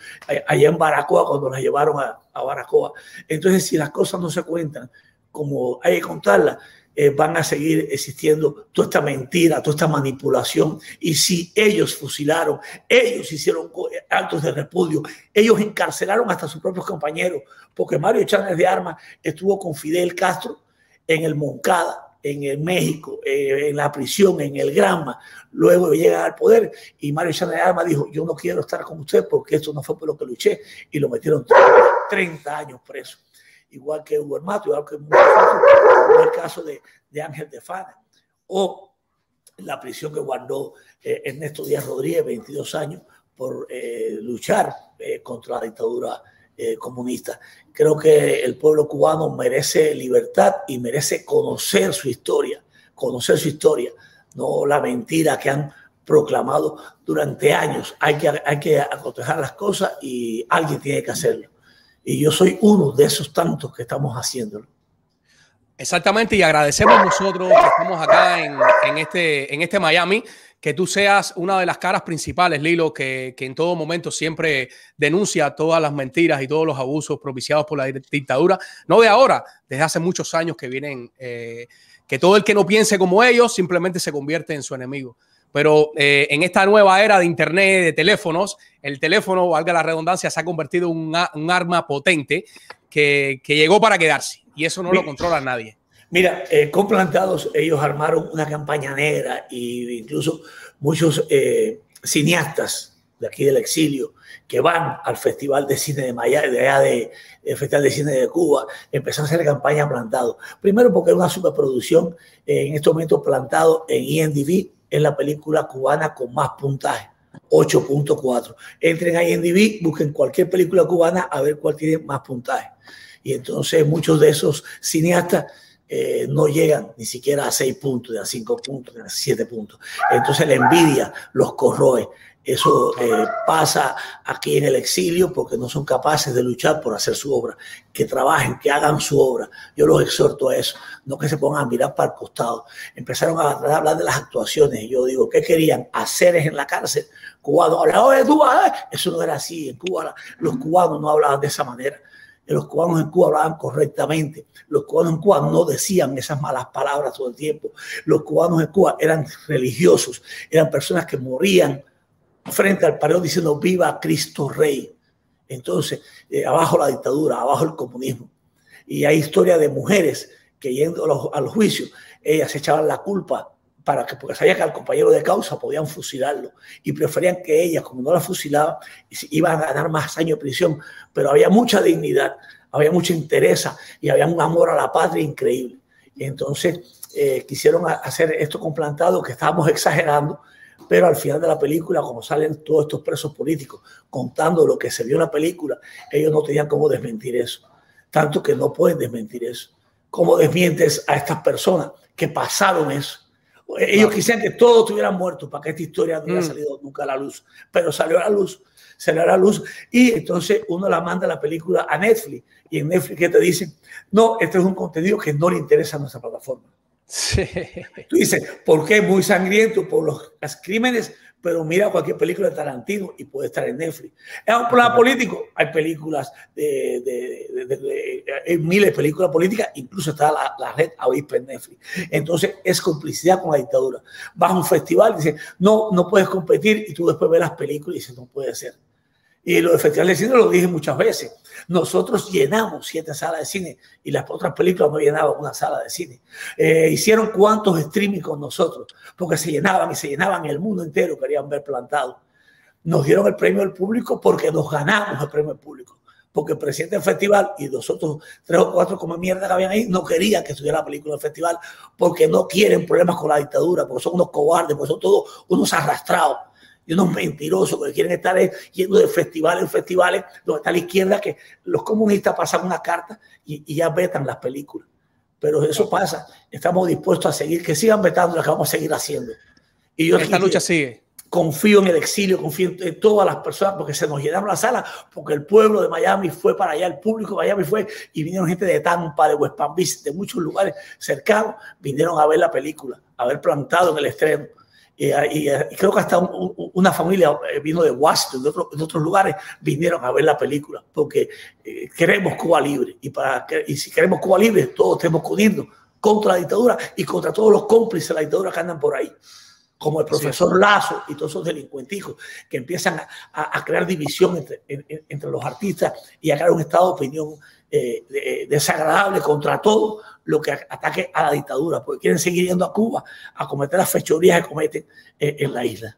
allá en Baracoa cuando las llevaron a, a Baracoa. Entonces, si las cosas no se cuentan como hay que contarlas, eh, van a seguir existiendo toda esta mentira, toda esta manipulación. Y si ellos fusilaron, ellos hicieron actos de repudio, ellos encarcelaron hasta sus propios compañeros, porque Mario Chávez de Armas estuvo con Fidel Castro en el Moncada, en el México, eh, en la prisión, en el Granma, luego llega al poder y Mario Chávez de Armas dijo, yo no quiero estar con usted porque esto no fue por lo que luché y lo metieron 30 años preso igual que Hugo Mato, igual que como el caso de, de Ángel de Fana, o la prisión que guardó eh, Ernesto Díaz Rodríguez, 22 años, por eh, luchar eh, contra la dictadura eh, comunista. Creo que el pueblo cubano merece libertad y merece conocer su historia, conocer su historia, no la mentira que han proclamado durante años. Hay que, hay que acotejar las cosas y alguien tiene que hacerlo. Y yo soy uno de esos tantos que estamos haciéndolo. Exactamente, y agradecemos nosotros que estamos acá en, en, este, en este Miami, que tú seas una de las caras principales, Lilo, que, que, en todo momento siempre denuncia todas las mentiras y todos los abusos propiciados por la dictadura, no de ahora, desde hace muchos años que vienen, eh, que todo el que no piense como ellos simplemente se convierte en su enemigo. Pero eh, en esta nueva era de Internet, de teléfonos, el teléfono, valga la redundancia, se ha convertido en un, un arma potente que, que, llegó para quedarse y eso no mira, lo controla nadie. Mira, eh, con plantados ellos armaron una campaña negra e incluso muchos eh, cineastas de aquí del exilio que van al Festival de Cine de Miami, de allá de, el Festival de Cine de Cuba, empezaron a hacer campaña plantado. Primero porque es una superproducción eh, en estos momentos plantado en IMDb, es la película cubana con más puntaje. 8.4. Entren ahí en DB, busquen cualquier película cubana a ver cuál tiene más puntaje. Y entonces muchos de esos cineastas eh, no llegan ni siquiera a 6 puntos, ni a 5 puntos, ni a 7 puntos. Entonces la envidia los corroe. Eso eh, pasa aquí en el exilio porque no son capaces de luchar por hacer su obra. Que trabajen, que hagan su obra. Yo los exhorto a eso, no que se pongan a mirar para el costado. Empezaron a hablar de las actuaciones. Y yo digo, ¿qué querían? Hacer en la cárcel. Cubanos hablaban Cuba. Eso no era así. En Cuba los cubanos no hablaban de esa manera. Los cubanos en Cuba hablaban correctamente. Los cubanos en Cuba no decían esas malas palabras todo el tiempo. Los cubanos en Cuba eran religiosos, eran personas que morían frente al paredón diciendo viva Cristo Rey. Entonces, eh, abajo la dictadura, abajo el comunismo. Y hay historia de mujeres que yendo a los, juicios, ellas echaban la culpa para que, porque sabían que al compañero de causa podían fusilarlo y preferían que ellas, como no la fusilaban, iban a ganar más años de prisión, pero había mucha dignidad, había mucha interés y había un amor a la patria increíble. Y entonces eh, quisieron hacer esto con plantado, que estábamos exagerando, pero al final de la película, como salen todos estos presos políticos contando lo que se vio en la película, ellos no tenían cómo desmentir eso. Tanto que no pueden desmentir eso. ¿Cómo desmientes a estas personas que pasaron eso? Ellos quisieran que todos estuvieran muertos para que esta historia no hubiera mm. salido nunca a la luz, pero salió a la luz, salió a la luz y entonces uno la manda la película a Netflix y en Netflix que te dicen, no, este es un contenido que no le interesa a nuestra plataforma. Sí. Tú dices, ¿por qué? Muy sangriento por los, los crímenes pero mira cualquier película de Tarantino y puede estar en Netflix. Es un problema político. Hay películas de, de, de, hay miles de películas políticas, incluso está la, la red avispa en Netflix. Entonces es complicidad con la dictadura. Vas a un festival y dices, no, no puedes competir y tú después ves las películas y dices, no puede ser. Y los festivales de cine lo dije muchas veces. Nosotros llenamos siete salas de cine y las otras películas no llenaban una sala de cine. Eh, hicieron cuantos streaming con nosotros, porque se llenaban y se llenaban el mundo entero, querían ver plantado. Nos dieron el premio al público porque nos ganamos el premio al público. Porque el presidente del festival y nosotros tres o cuatro como mierda que habían ahí no querían que estuviera la película del festival porque no quieren problemas con la dictadura, porque son unos cobardes, porque son todos unos arrastrados y unos mentirosos que quieren estar yendo de festivales en festivales donde está la izquierda, que los comunistas pasan una carta y, ya vetan las películas. Pero eso pasa, estamos dispuestos a seguir, que sigan vetando lo que vamos a seguir haciendo. Y yo Esta lucha sigue. Confío en el exilio, confío en todas las personas, porque se nos llenaron las salas, porque el pueblo de Miami fue para allá, el público de Miami fue, y vinieron gente de Tampa, de West Palm Beach, de muchos lugares cercanos, vinieron a ver la película, a ver plantado en el estreno. Eh, y, creo que hasta una familia eh, vino de Washington, de, otros lugares, vinieron a ver la película, porque eh, queremos Cuba libre. Y, para y si queremos Cuba libre, todos tenemos que unirnos contra la dictadura y contra todos los cómplices de la dictadura que andan por ahí, como el profesor Lazo y todos esos delincuentijos que empiezan a, crear división entre, entre, los artistas y a crear un estado de opinión desagradable contra todo lo que ataque a la dictadura, porque quieren seguir yendo a Cuba a cometer las fechorías que cometen eh, en la isla.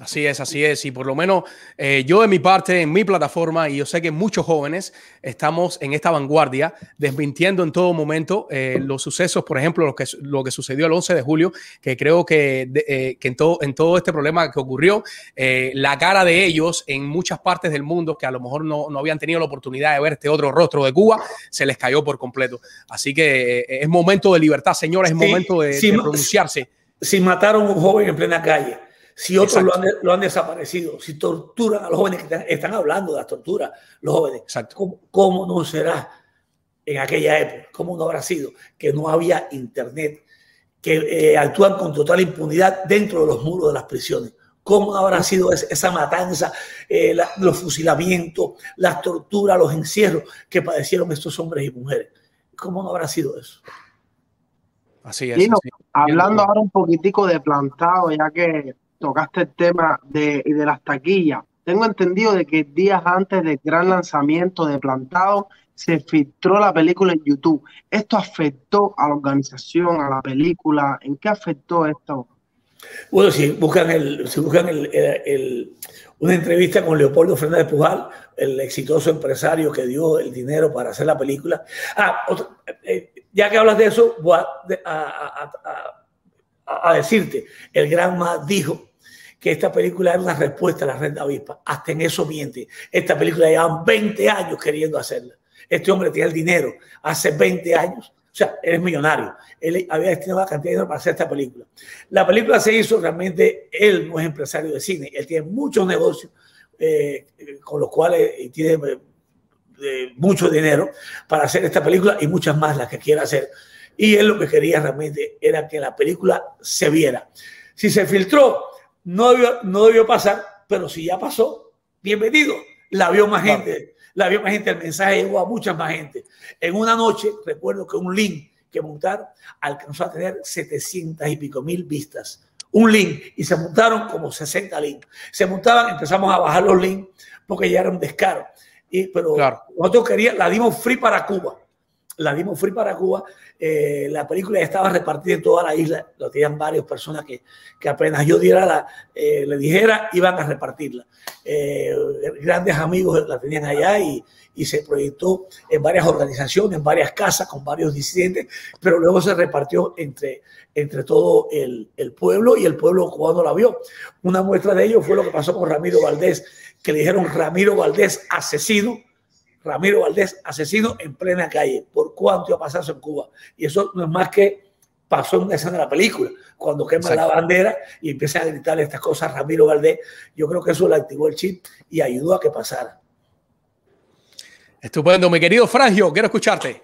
Así es, así es. Y por lo menos eh, yo de mi parte, en mi plataforma, y yo sé que muchos jóvenes estamos en esta vanguardia, desmintiendo en todo momento eh, los sucesos, por ejemplo, lo que, lo que sucedió el 11 de julio, que creo que, eh, que en, todo, en todo este problema que ocurrió, la cara de ellos en muchas partes del mundo, que a lo mejor no, no, habían tenido la oportunidad de ver este otro rostro de Cuba, se les cayó por completo. Así que es momento de libertad, señores, es momento de, de pronunciarse. Si mataron a un joven en plena calle si otros lo han, desaparecido, si torturan a los jóvenes que están, hablando de la tortura, los jóvenes, ¿cómo, no será en aquella época? ¿Cómo no habrá sido que no había internet, que eh, actúan con total impunidad dentro de los muros de las prisiones? ¿Cómo no habrá sido esa matanza, eh, los fusilamientos, las torturas, los encierros que padecieron estos hombres y mujeres? ¿Cómo no habrá sido eso? Así es. Hablando ahora un poquitico de plantado, ya que tocaste el tema de, de las taquillas. Tengo entendido de que días antes del gran lanzamiento de Plantado se filtró la película en YouTube. ¿Esto afectó a la organización, a la película? ¿En qué afectó esto? Bueno, si buscan, el, si buscan el, una entrevista con Leopoldo Fernández Pujal, el exitoso empresario que dio el dinero para hacer la película. Ah, eh, ya que hablas de eso, voy a decirte, el gran más dijo que esta película era una respuesta a la renta avispa. Hasta en eso miente. Esta película llevan 20 años queriendo hacerla. Este hombre tiene el dinero hace 20 años. O sea, él es millonario. Él había destinado cantidad de dinero para hacer esta película. La película se hizo realmente, él no es empresario de cine. Él tiene muchos negocios eh, con los cuales tiene eh, mucho dinero para hacer esta película y muchas más las que quiera hacer. Y él lo que quería realmente era que la película se viera. Si se filtró, no debió, no debió pasar, pero si ya pasó, bienvenido. La vio más gente, la vio más gente, el mensaje llegó a mucha más gente. En una noche, recuerdo que un link que montaron alcanzó a tener 700 y pico mil vistas. un link y se montaron como 60 links. Se montaban, empezamos a bajar los links porque ya era un descaro. Y, pero nosotros queríamos, la dimos free para Cuba. La dimos free para Cuba. Eh, la película estaba repartida en toda la isla. Lo tenían varias personas que, que apenas yo diera eh, le dijera, iban a repartirla. Eh, grandes amigos la tenían allá y, y se proyectó en varias organizaciones, en varias casas con varios disidentes, pero luego se repartió entre, entre todo el, el, pueblo y el pueblo cubano la vio. Una muestra de ello fue lo que pasó con Ramiro Valdés, que le dijeron Ramiro Valdés asesino, Ramiro Valdés asesino en plena calle. ¿Por cuánto iba a pasarse en Cuba? Y eso no es más que pasó en una escena de la película, cuando quema la bandera y empieza a gritar estas cosas Ramiro Valdés. Yo creo que eso le activó el chip y ayudó a que pasara. Estupendo, mi querido Frangio, quiero escucharte.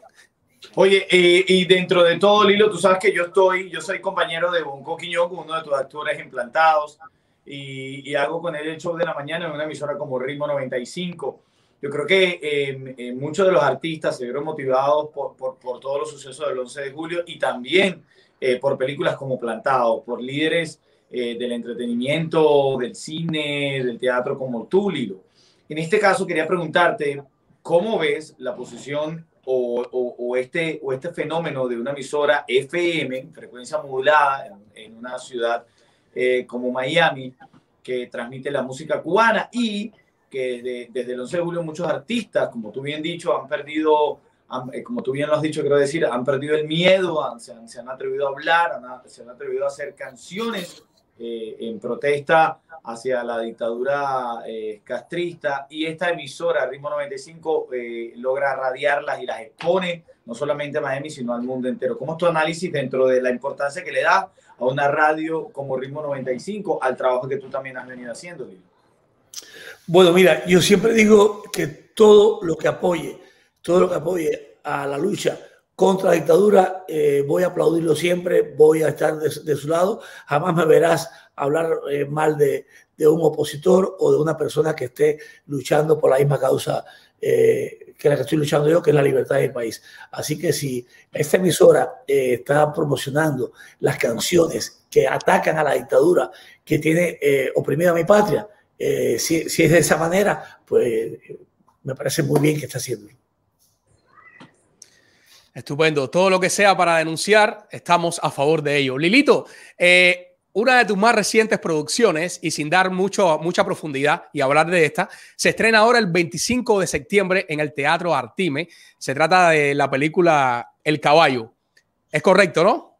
Oye, eh, y dentro de todo, Lilo, tú sabes que yo estoy, yo soy compañero de Bonco Quiñón, uno de tus actores implantados y, hago con él el show de la mañana en una emisora como Ritmo 95. Yo creo que eh, eh, muchos de los artistas se vieron motivados por, por, por, todos los sucesos del 11 de julio y también eh, por películas como Plantado, por líderes del entretenimiento, del cine, del teatro como tú, Lilo. En este caso quería preguntarte, ¿cómo ves la posición o, o, este, o este fenómeno de una emisora FM, frecuencia modulada, en, en una ciudad eh, como Miami, que transmite la música cubana y que desde el 11 de julio muchos artistas, como tú bien dicho, han perdido, eh, como tú bien lo has dicho, quiero decir, han perdido el miedo, se, han, atrevido a hablar, se han atrevido a hacer canciones eh, en protesta hacia la dictadura castrista y esta emisora, Ritmo 95, logra radiarlas y las expone no solamente a Miami, sino al mundo entero. ¿Cómo es tu análisis dentro de la importancia que le da a una radio como Ritmo 95 al trabajo que tú también has venido haciendo, Bueno, mira, yo siempre digo que todo lo que apoye, todo lo que apoye a la lucha contra la dictadura, eh, voy a aplaudirlo siempre, voy a estar de, su lado. Jamás me verás hablar eh, mal de, un opositor o de una persona que esté luchando por la misma causa eh, que la que estoy luchando yo, que es la libertad del país. Así que si esta emisora eh, está promocionando las canciones que atacan a la dictadura que tiene eh, oprimida mi patria, eh, si, si, es de esa manera, pues me parece muy bien que está haciendo. Estupendo. Todo lo que sea para denunciar, estamos a favor de ello. Lilito, eh, una de tus más recientes producciones, y sin dar mucho, mucha profundidad y hablar de esta, se estrena ahora el 25 de septiembre en el Teatro Artime. Se trata de la película El Caballo. ¿Es correcto, no?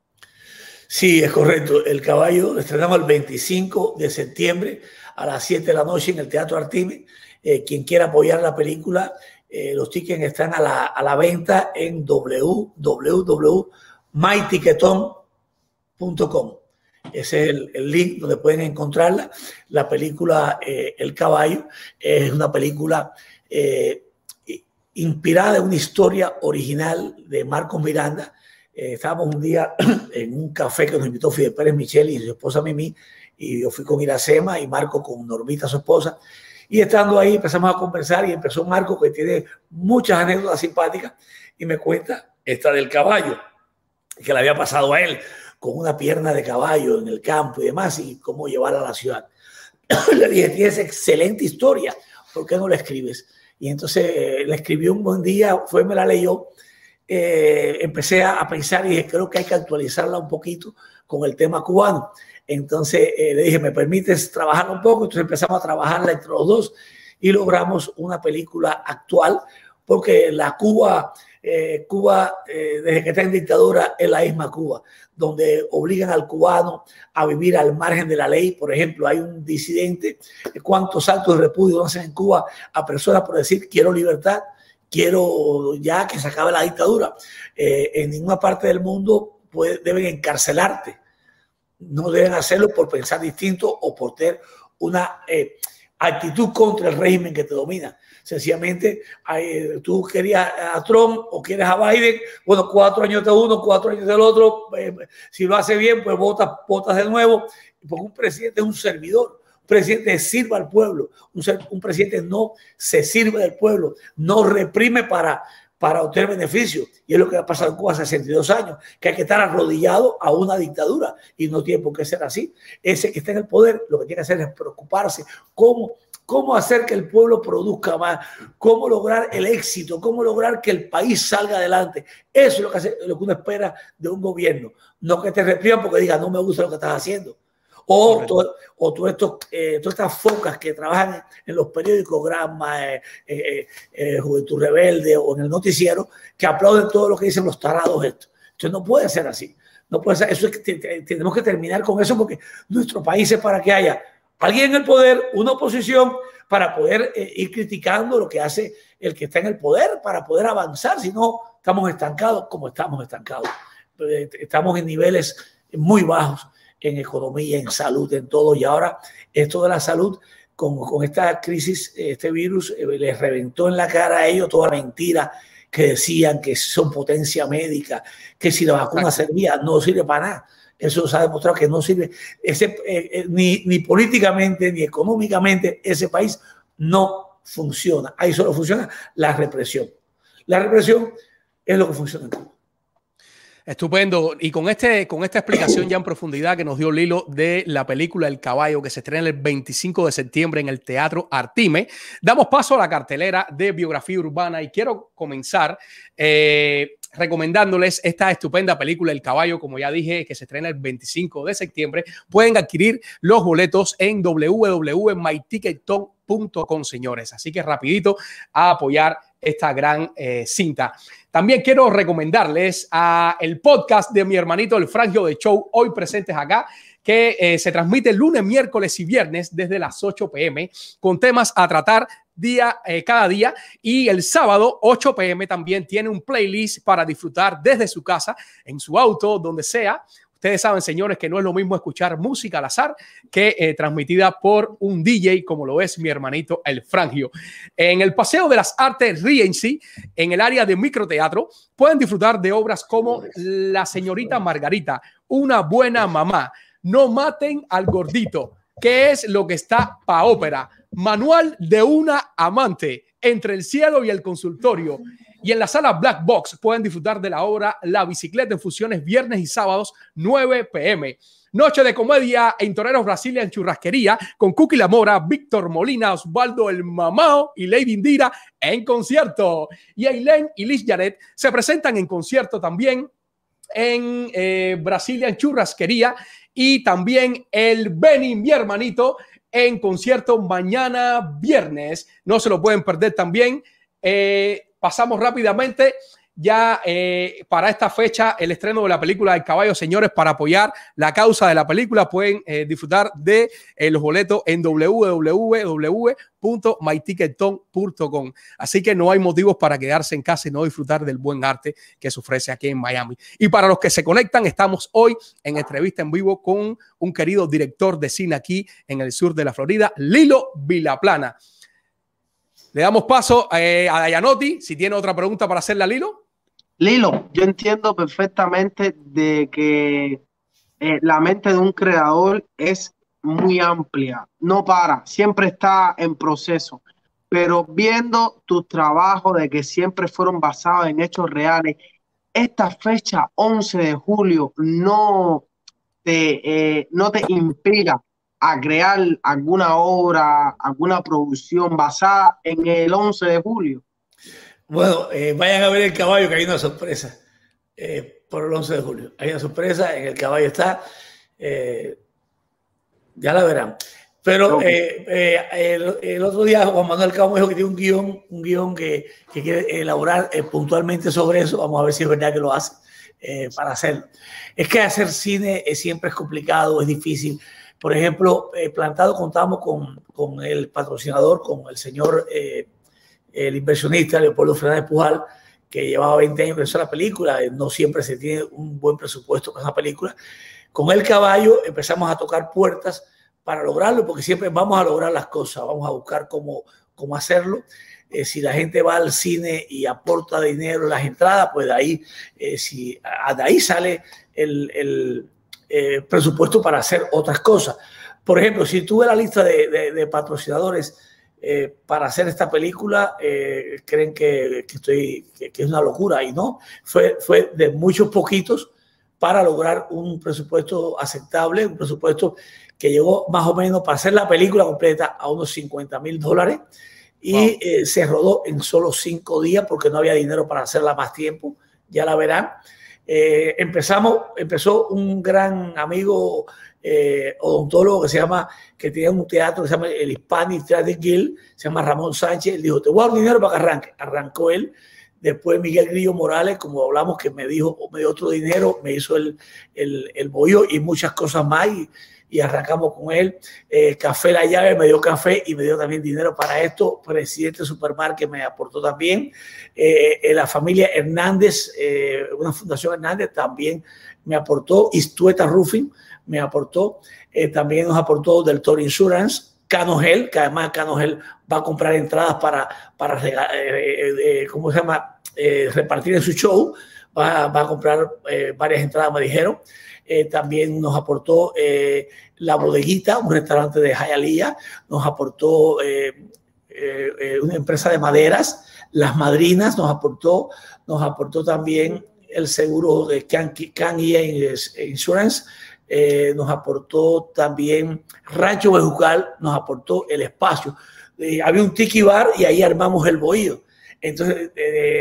Sí, es correcto. El Caballo lo estrenamos el 25 de septiembre a las 7 de la noche en el Teatro Artime. Eh, quien quiera apoyar la película, eh, los tickets están a la, a la venta en www.myticketon.com. Ese es el, link donde pueden encontrarla. La película eh, El Caballo es una película eh, inspirada en una historia original de Marcos Miranda. Eh, estábamos un día en un café que nos invitó Fidel Pérez Michel y su esposa Mimi, y yo fui con Iracema y Marco con Normita, su esposa. Y estando ahí empezamos a conversar y empezó Marco, que tiene muchas anécdotas simpáticas, y me cuenta esta del caballo, que le había pasado a él con una pierna de caballo en el campo y demás, y cómo llevarla a la ciudad. le dije, tienes excelente historia, ¿por qué no la escribes? Y entonces eh, la escribió un buen día, fue, me la leyó, eh, empecé a, pensar y dije, creo que hay que actualizarla un poquito con el tema cubano. Entonces eh, le dije, ¿me permites trabajar un poco? Entonces empezamos a trabajarla entre los dos y logramos una película actual, porque la Cuba eh, Cuba, eh, desde que está en dictadura, es la misma Cuba, donde obligan al cubano a vivir al margen de la ley. Por ejemplo, hay un disidente, cuántos actos de repudio hacen en Cuba a personas por decir quiero libertad, quiero ya que se acabe la dictadura. En ninguna parte del mundo deben encarcelarte. No deben hacerlo por pensar distinto o por tener una actitud contra el régimen que te domina. Sencillamente, tú querías a Trump o quieres a Biden, bueno, cuatro años de uno, cuatro años del otro, eh, si lo hace bien, pues votas, votas de nuevo, porque un presidente es un servidor, un presidente sirva al pueblo, un presidente no se sirve del pueblo, no reprime para, para obtener beneficios. Y es lo que ha pasado en Cuba hace 62 años, que hay que estar arrodillado a una dictadura y no tiene por qué ser así. Ese que está en el poder lo que tiene que hacer es preocuparse cómo, cómo hacer que el pueblo produzca más, cómo lograr el éxito, cómo lograr que el país salga adelante. Eso es lo que, hace, lo que uno espera de un gobierno. No que te repriman porque diga, no me gusta lo que estás haciendo. O, o todas eh, estas focas que trabajan en los periódicos, Gramma, eh, eh, Juventud Rebelde o en el noticiero, que aplauden todo lo que dicen los tarados esto. Entonces no puede ser así. No puede ser. Eso es que tenemos que terminar con eso porque nuestro país es para que haya alguien en el poder, una oposición, para poder ir criticando lo que hace el que está en el poder, para poder avanzar. Si no, estamos estancados como estamos estancados. Estamos en niveles muy bajos en economía, en salud, en todo. Y ahora esto de la salud, con, con esta crisis, este virus eh, les reventó en la cara a ellos toda la mentira que decían que son potencia médica, que si la vacuna servía, no sirve para nada. Eso se ha demostrado que no sirve ese, eh, eh, ni, ni políticamente ni económicamente. Ese país no funciona. Ahí solo funciona la represión. La represión es lo que funciona en Cuba. Estupendo. Y con, este, con esta explicación ya en profundidad que nos dio Lilo de la película El Caballo que se estrena el 25 de septiembre en el Teatro Artime, damos paso a la cartelera de biografía urbana y quiero comenzar eh, recomendándoles esta estupenda película El Caballo, como ya dije, que se estrena el 25 de septiembre. Pueden adquirir los boletos en www.myticketton.com, señores. Así que rapidito a apoyar esta gran eh, cinta. También quiero recomendarles a el podcast de mi hermanito El Frangio de Show, hoy presentes acá, que eh, se transmite lunes, miércoles y viernes desde las 8 pm con temas a tratar día, eh, cada día. Y el sábado, 8 pm, también tiene un playlist para disfrutar desde su casa, en su auto, donde sea. Ustedes saben, señores, que no es lo mismo escuchar música al azar que eh, transmitida por un DJ, como lo es mi hermanito El Frangio. En el Paseo de las Artes Rienzi, en el área de microteatro, pueden disfrutar de obras como La señorita Margarita, Una buena mamá, No maten al gordito, que es lo que está para ópera, Manual de una amante, Entre el cielo y el consultorio y en la sala Black Box pueden disfrutar de la obra La bicicleta en fusiones viernes y sábados 9 pm. Noche de comedia en Toreros Brasilia en Churrasquería con Cookie La Mora, Víctor Molina, Osvaldo El Mamao y Lady Indira en concierto. Y Aileen y Liz Janet se presentan en concierto también en eh, Brasilia en Churrasquería y también el Benny, mi hermanito, en concierto mañana viernes. No se lo pueden perder también. Eh, pasamos rápidamente ya eh, para esta fecha el estreno de la película El Caballo, señores, para apoyar la causa de la película pueden eh, disfrutar de eh, los boletos en www.myticketon.com. Así que no hay motivos para quedarse en casa y no disfrutar del buen arte que se ofrece aquí en Miami. Y para los que se conectan, estamos hoy en entrevista en vivo con un querido director de cine aquí en el sur de la Florida, Lilo Vilaplana. Le damos paso eh, a Dayanotti, si tiene otra pregunta para hacerle a Lilo. Lilo, yo entiendo perfectamente de que eh, la mente de un creador es muy amplia, no para, siempre está en proceso, pero viendo tu trabajo de que siempre fueron basados en hechos reales, esta fecha 11 de julio no te, eh, no te inspira a crear alguna obra, alguna producción basada en el 11 de julio? Bueno, eh, vayan a ver el caballo que hay una sorpresa eh, por el 11 de julio. Hay una sorpresa, en el caballo está. Eh, ya la verán. Pero el, otro día Juan Manuel Cabo dijo que tiene un guion, un guion que, que quiere elaborar puntualmente sobre eso. Vamos a ver si es verdad que lo hace para hacerlo. Es que hacer cine siempre es complicado, es difícil por ejemplo, eh, Plantado contamos con, con, el patrocinador, con el señor, eh, el inversionista Leopoldo Fernández Pujal, que llevaba 20 años en la película, eh, no siempre se tiene un buen presupuesto para esa película. Con el caballo empezamos a tocar puertas para lograrlo, porque siempre vamos a lograr las cosas, vamos a buscar cómo, cómo hacerlo. si la gente va al cine y aporta dinero en las entradas, pues de ahí, si, de ahí sale el, el eh, presupuesto para hacer otras cosas. Por ejemplo, si tuve la lista de, patrocinadores eh, para hacer esta película eh, creen que, que estoy, que, es una locura y no, fue, fue de muchos poquitos para lograr un presupuesto aceptable, un presupuesto que llegó más o menos para hacer la película completa a unos 50 mil dólares y eh, se rodó en solo cinco días porque no había dinero para hacerla más tiempo, ya la verán. Eh, empezamos, empezó un gran amigo eh, odontólogo que se llama, que tenía un teatro que se llama el Hispanic Theatre Guild, se llama Ramón Sánchez, él dijo, te voy dinero para que arranque. Arrancó él. Después Miguel Grillo Morales, como hablamos, que me dijo, me dio otro dinero, me hizo el, el, el y muchas cosas más. Y arrancamos con él. Eh, café La Llave me dio café y me dio también dinero para esto. Presidente Supermarket me aportó también. Eh, eh, la familia Hernández, una fundación Hernández también me aportó. Istueta Roofing me aportó. también nos aportó del Toro Insurance. Canogel, que además Canogel va a comprar entradas para, para ¿cómo se llama? repartir en su show. Va, va a comprar varias entradas, me dijeron. Eh, también nos aportó eh, La Bodeguita, un restaurante de Jayalía, nos aportó eh, una empresa de maderas, Las Madrinas nos aportó, nos aportó también el seguro de Can, Can Insurance, nos aportó también Rancho Bejucal, nos aportó el espacio. había un tiki bar y ahí armamos el bohío. Entonces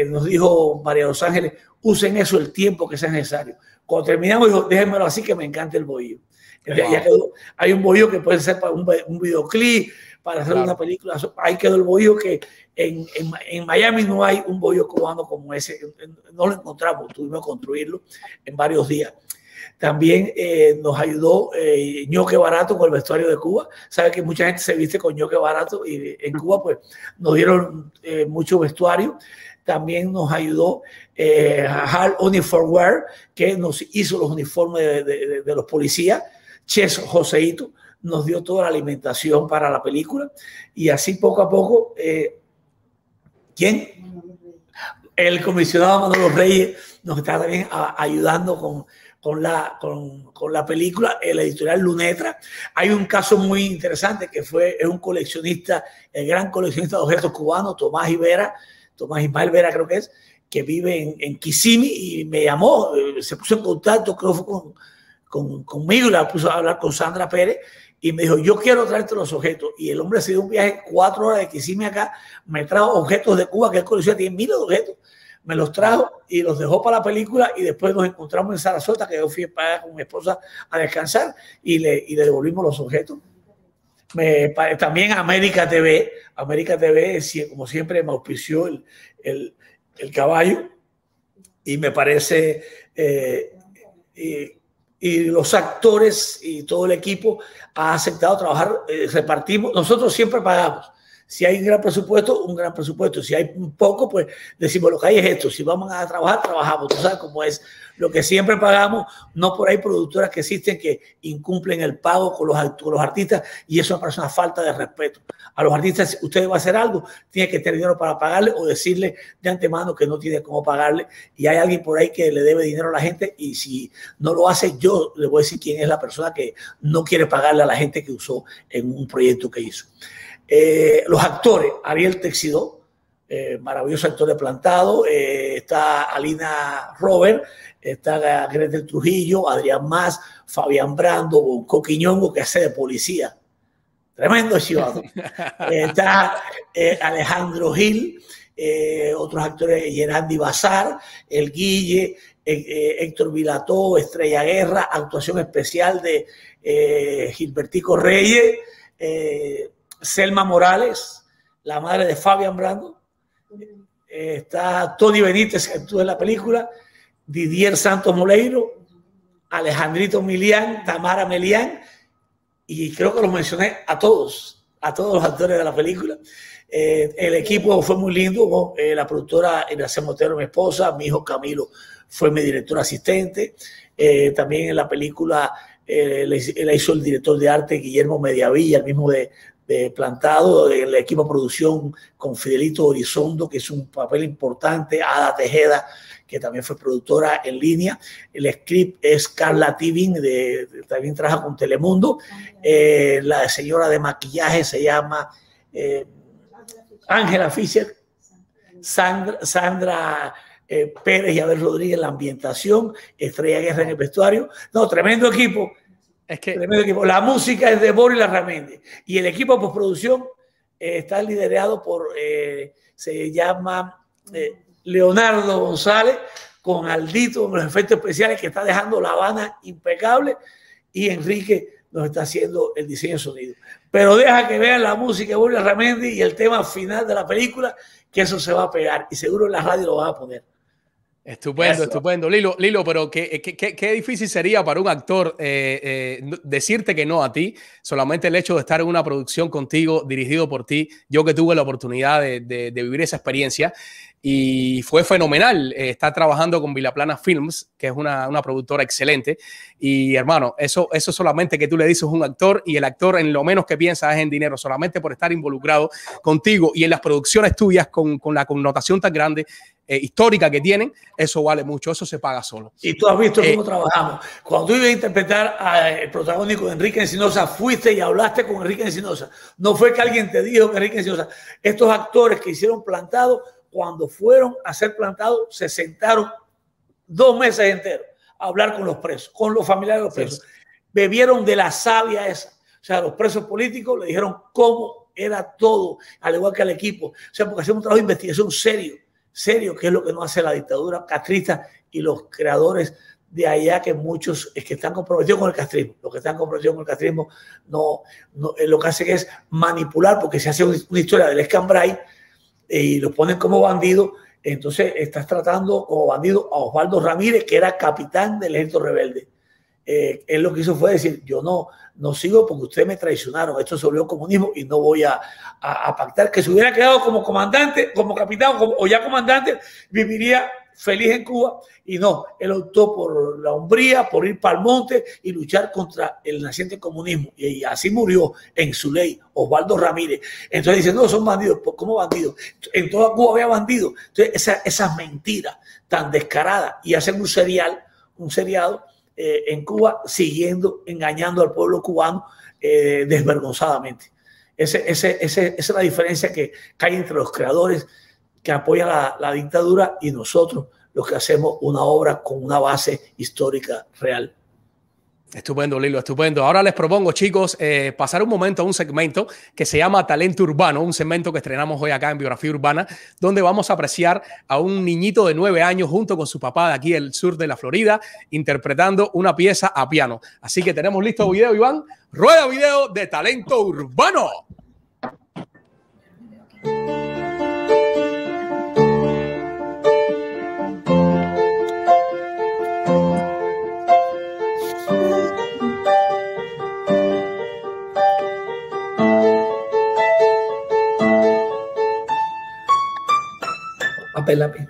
nos dijo María Los Ángeles, usen eso el tiempo que sea necesario. Cuando terminamos, dijo, déjenmelo así que me encanta el bohío. hay un bohío que puede ser para un, videoclip, para hacer una película. Ahí quedó el bohío que en, en, Miami no hay un bohío cubano como ese. No lo encontramos, tuvimos que construirlo en varios días. También eh, nos ayudó eh, ñoque barato con el vestuario de Cuba. Sabe que mucha gente se viste con ñoque barato y en Cuba pues nos dieron eh, mucho vestuario también nos ayudó eh, HAL Uniform Wear, que nos hizo los uniformes de, los policías. Ches Joseito nos dio toda la alimentación para la película. Y así poco a poco, eh, ¿quién? El comisionado Manuel Reyes nos está también ayudando con, con la, con, con, la película, el editorial Lunetra. Hay un caso muy interesante que fue, es un coleccionista, el gran coleccionista de objetos cubanos, Tomás Ibera, Tomás Ismael Vera creo que es, que vive en, en y me llamó, eh, se puso en contacto, creo fue con, con, conmigo la puso a hablar con Sandra Pérez y me dijo, yo quiero traerte los objetos. Y el hombre se dio un viaje cuatro horas de Kissimmee acá, me trajo objetos de Cuba, que él colecciona, tiene miles objetos. Me los trajo y los dejó para la película y después nos encontramos en Sarasota, que yo fui para con mi esposa a descansar y le, y le devolvimos los objetos. Me, también América TV, América TV, como siempre, me auspició el, el, el caballo y me parece, eh, y, y, los actores y todo el equipo ha aceptado trabajar, eh, repartimos, nosotros siempre pagamos. Si hay un gran presupuesto, un gran presupuesto. Si hay un poco, pues decimos lo que hay es esto. Si vamos a trabajar, trabajamos. Tú sabes cómo es lo que siempre pagamos, no por ahí productoras que existen que incumplen el pago con los, los artistas y eso me parece una falta de respeto. A los artistas, si usted va a hacer algo, tiene que tener dinero para pagarle o decirle de antemano que no tiene cómo pagarle y hay alguien por ahí que le debe dinero a la gente y si no lo hace, yo le voy a decir quién es la persona que no quiere pagarle a la gente que usó en un proyecto que hizo. Eh, los actores, Ariel Texidó, eh, maravilloso actor de plantado, eh, está Alina Robert, está Gretel Trujillo, Adrián Más, Fabián Brando, un Coquiñongo que hace de policía. Tremendo chivado. está eh, Alejandro Gil, eh, otros actores, Gerandi Bazar, El Guille, eh, Héctor Vilató, Estrella Guerra, actuación especial de Gilbertico Reyes, Selma Morales, la madre de Fabián Brando. está Tony Benítez, que actúa en la película, Didier Santos Moleiro, Alejandrito Milián, Tamara Melián, y creo que los mencioné a todos, a todos los actores de la película. Eh, el equipo fue muy lindo, eh, la productora Ignacia Motero, mi esposa, mi hijo Camilo fue mi director asistente. Eh, también en la película la hizo el director de arte Guillermo Mediavilla, el mismo de, de Plantado, el equipo de producción con Fidelito Horizondo, que es un papel importante, Ada Tejeda, que también fue productora en línea. El script es Carla Tibin, de, también trabaja con Telemundo. Eh, la señora de maquillaje se llama, eh, Ángela Fischer, Sandra, Sandra eh, Pérez y Abel Rodríguez en la ambientación, Estrella Guerra en el vestuario. No, tremendo equipo. Es que Tremendo equipo. La música es de Boris Larramendi y el equipo de postproducción eh, está liderado por, eh, se llama eh, Leonardo González, con Aldito en los efectos especiales que está dejando La Habana impecable y Enrique nos está haciendo el diseño de sonido. Pero deja que vean la música de Boris Larramendi y el tema final de la película, que eso se va a pegar y seguro en la radio lo van a poner. Estupendo, Eso. estupendo. Lilo, Lilo, pero qué, qué- qué- qué difícil sería para un actor eh, eh, decirte que no a ti. Solamente el hecho de estar en una producción contigo, dirigido por ti. Yo que tuve la oportunidad de, de- de vivir esa experiencia y fue fenomenal eh, estar trabajando con Vilaplana Films, que es una, una productora excelente. Y hermano, eso, eso solamente que tú le dices un actor y el actor en lo menos que piensa es en dinero, solamente por estar involucrado contigo y en las producciones tuyas con, con la connotación tan grande eh, histórica que tienen, eso vale mucho, eso se paga solo. Y tú has visto Eh, cómo trabajamos. Cuando tú ibas a interpretar al protagónico de Enrique Encinosa, fuiste y hablaste con Enrique Encinosa. No fue que alguien te dijo que Enrique Encinosa. Estos actores que hicieron plantado, cuando fueron a ser plantados, se sentaron dos meses enteros a hablar con los presos, con los familiares de los Sí. presos. Bebieron de la savia esa. O sea, los presos políticos le dijeron cómo era todo, al igual que al equipo. O sea, porque hacemos un trabajo de investigación serio, serio, que es lo que no hace la dictadura castrista y los creadores de allá que muchos es que están comprometidos con el castrismo. Los que están comprometidos con el castrismo no, no eh, lo que hacen es manipular porque se hace una, historia del escambray y los ponen como bandidos. Entonces estás tratando como bandido a Osvaldo Ramírez, que era capitán del ejército rebelde. Eh, él lo que hizo fue decir, yo no, no sigo porque ustedes me traicionaron, esto se volvió comunismo y no voy a, a- pactar. Que se hubiera quedado como comandante, como capitán como- o ya comandante, viviría feliz en Cuba y no, él optó por la hombría, por ir para el monte y luchar contra el naciente comunismo. Y así murió en su ley Osvaldo Ramírez. Entonces dicen, no, son bandidos. ¿Por- ¿Cómo bandidos? En toda Cuba había bandidos. Entonces esa- esas mentiras tan descaradas y hacen un serial, un seriado eh, en Cuba siguiendo, engañando al pueblo cubano eh, desvergonzadamente. Ese- esa es la diferencia que, que hay entre los creadores que apoyan la, la dictadura y nosotros, los que hacemos una obra con una base histórica real. Estupendo, Lilo, estupendo. Ahora les propongo, chicos, eh, pasar un momento a un segmento que se llama Talento Urbano, un segmento que estrenamos hoy acá en Biografía Urbana, donde vamos a apreciar a un niñito de nueve años junto con su papá de aquí del sur de la Florida, interpretando una pieza a piano. Así que tenemos listo video, Iván. Rueda video de Talento Urbano. Papel lápiz.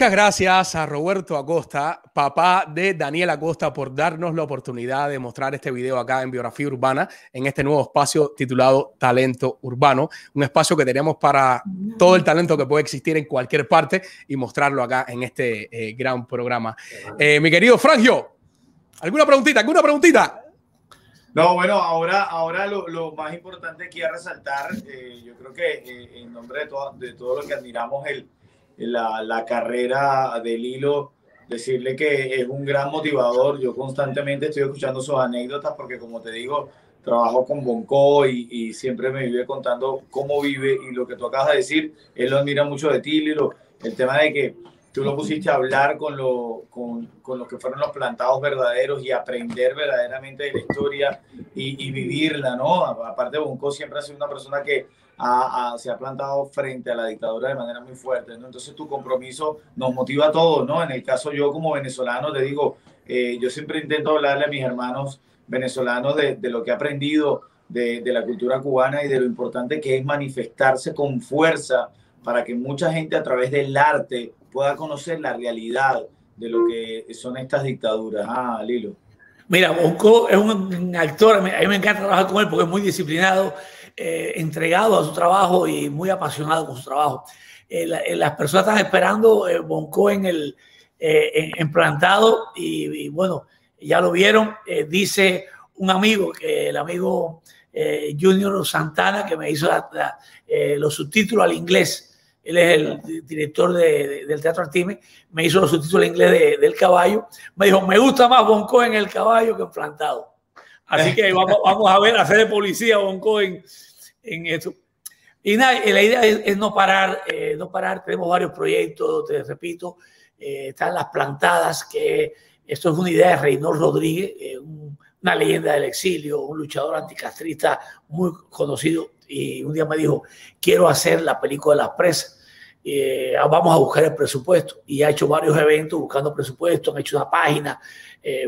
Muchas gracias a Roberto Acosta, papá de Daniel Acosta, por darnos la oportunidad de mostrar este video acá en Biografía Urbana, en este nuevo espacio titulado Talento Urbano, un espacio que tenemos para todo el talento que puede existir en cualquier parte y mostrarlo acá en este eh, gran programa. Eh, mi querido Frangio, ¿alguna preguntita? ¿Alguna preguntita? No, bueno, ahora, ahora lo, más importante que resaltar, eh, yo creo que en nombre de todo, de todo lo que admiramos el la, la carrera del hilo, decirle que es un gran motivador. Yo constantemente estoy escuchando sus anécdotas porque, como te digo, trabajo con Bonco y, y, siempre me vive contando cómo vive y lo que tú acabas de decir, él lo admira mucho de ti, Lilo. El tema de que tú lo pusiste a hablar con, lo, con, con los que fueron los plantados verdaderos y aprender verdaderamente de la historia y, y vivirla, ¿no? Aparte, Bonco siempre ha sido una persona que se ha plantado frente a la dictadura de manera muy fuerte. ¿no? Entonces tu compromiso nos motiva a todos, ¿no? En el caso yo como venezolano, te digo, eh, yo siempre intento hablarle a mis hermanos venezolanos de, de lo que he aprendido de, de, la cultura cubana y de lo importante que es manifestarse con fuerza para que mucha gente a través del arte pueda conocer la realidad de lo que son estas dictaduras. Ah, Lilo. Mira, Bonco es un actor, a mí me encanta trabajar con él porque es muy disciplinado eh, entregado a su trabajo y muy apasionado con su trabajo. Eh, eh, las personas están esperando Bonco en el en, plantado y, bueno, ya lo vieron. dice un amigo, que el amigo Junior Santana, que me hizo los subtítulos al inglés. Él es el director del Teatro Artime, me hizo los subtítulos al inglés del caballo. Me dijo, me gusta más Bonco en el caballo que en plantado. Así que vamos, vamos a ver, hacer de policía Bonco en, en eso. Y nada, la idea es, no parar, eh, no parar. Tenemos varios proyectos, te repito, eh, están las plantadas, que esto es una idea de Reynold Rodríguez, eh, una leyenda del exilio, un luchador anticastrista muy conocido. Y un día me dijo, quiero hacer la película de las presas. Vamos a buscar el presupuesto. Y ha hecho varios eventos buscando presupuesto, han hecho una página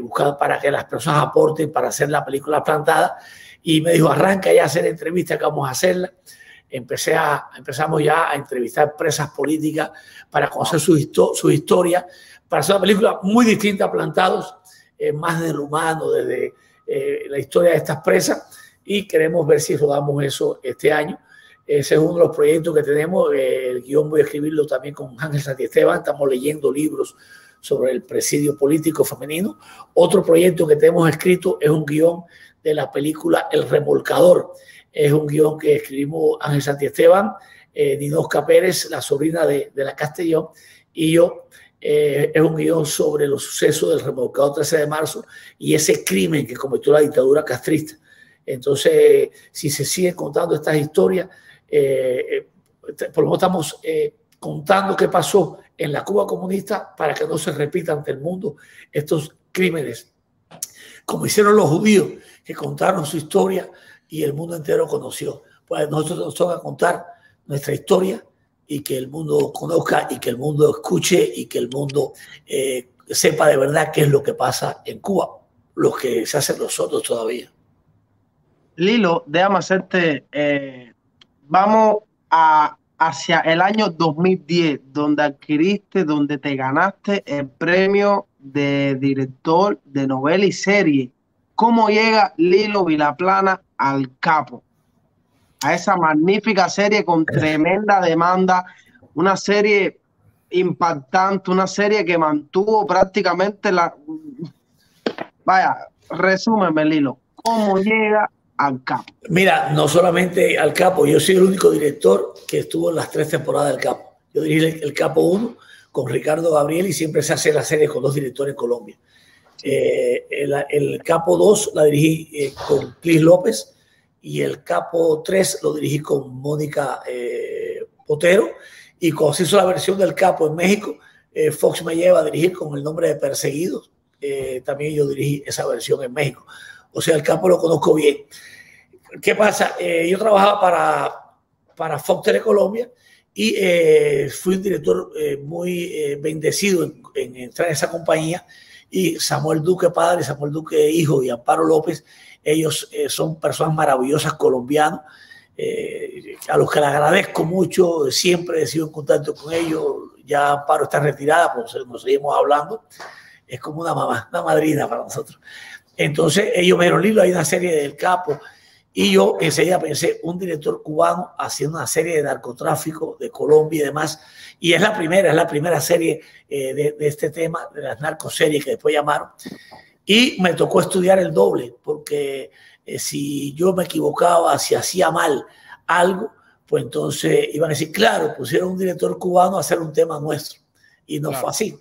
buscando para que las personas aporten para hacer la película plantada y me dijo, arranca ya a hacer entrevistas que vamos a hacerla. Empecé a, empezamos ya a entrevistar presas políticas para conocer su, su historia, para hacer una película muy distinta a Plantados, eh, más del humano, desde eh, la historia de estas presas, y queremos ver si rodamos eso este año. Ese es uno de los proyectos que tenemos. Eh, el guion voy a escribirlo también con Ángel Santiesteban. Estamos leyendo libros sobre el presidio político femenino. Otro proyecto que tenemos escrito es un guion de la película El Remolcador. Es un guion que escribimos Ángel Santiesteban, eh, Ninosca Pérez, la sobrina de, de la Castellón, y yo. Eh, es un guion sobre los sucesos del remolcador 13 de marzo y ese crimen que cometió la dictadura castrista. Entonces, si se siguen contando estas historias, eh, eh, por lo menos estamos contando qué pasó en la Cuba comunista para que no se repita ante el mundo estos crímenes, como hicieron los judíos que contaron su historia y el mundo entero conoció. Pues nosotros nos toca contar nuestra historia y que el mundo conozca y que el mundo escuche y que el mundo eh, sepa de verdad qué es lo que pasa en Cuba, lo que se hace nosotros todavía. Lilo, déjame hacerte, eh, vamos a, hacia el año 2010, donde adquiriste, donde te ganaste el premio de director de novela y serie. Cómo llega Lilo Vilaplana al capo, a esa magnífica serie con tremenda demanda, una serie impactante, una serie que mantuvo prácticamente la... Vaya, resúmeme Lilo, ¿cómo llega al capo? Mira, no solamente al capo, yo soy el único director que estuvo en las tres temporadas del capo. Yo dirigí el capo 1 con Ricardo Gabriel y siempre se hace la serie con dos directores en Colombia. Eh, el, capo 2 la dirigí eh, con Cris López y el capo 3 lo dirigí con Mónica eh, Potero. Y cuando se hizo la versión del capo en México, Fox me lleva a dirigir con el nombre de Perseguidos. también yo dirigí esa versión en México. O sea, el capo lo conozco bien. ¿Qué pasa? yo trabajaba para, para Fox Telecolombia y fui un director muy bendecido en, en entrar en esa compañía y Samuel Duque padre, Samuel Duque hijo y Amparo López, ellos eh, son personas maravillosas colombianos, eh, a los que le agradezco mucho, siempre he sido en contacto con ellos, ya Amparo está retirada, pues nos seguimos hablando, es como una mamá, una madrina para nosotros. Entonces ellos me dijeron, Lilo, hay una serie del Capo, y yo enseguida pensé, un director cubano haciendo una serie de narcotráfico de Colombia y demás. Y es la primera, es la primera serie eh, de, de, este tema, de las narcoseries que después llamaron. Y me tocó estudiar el doble, porque eh, si yo me equivocaba, si hacía mal algo, pues entonces iban a decir, claro, pusieron un director cubano a hacer un tema nuestro. Y no claro. fue así.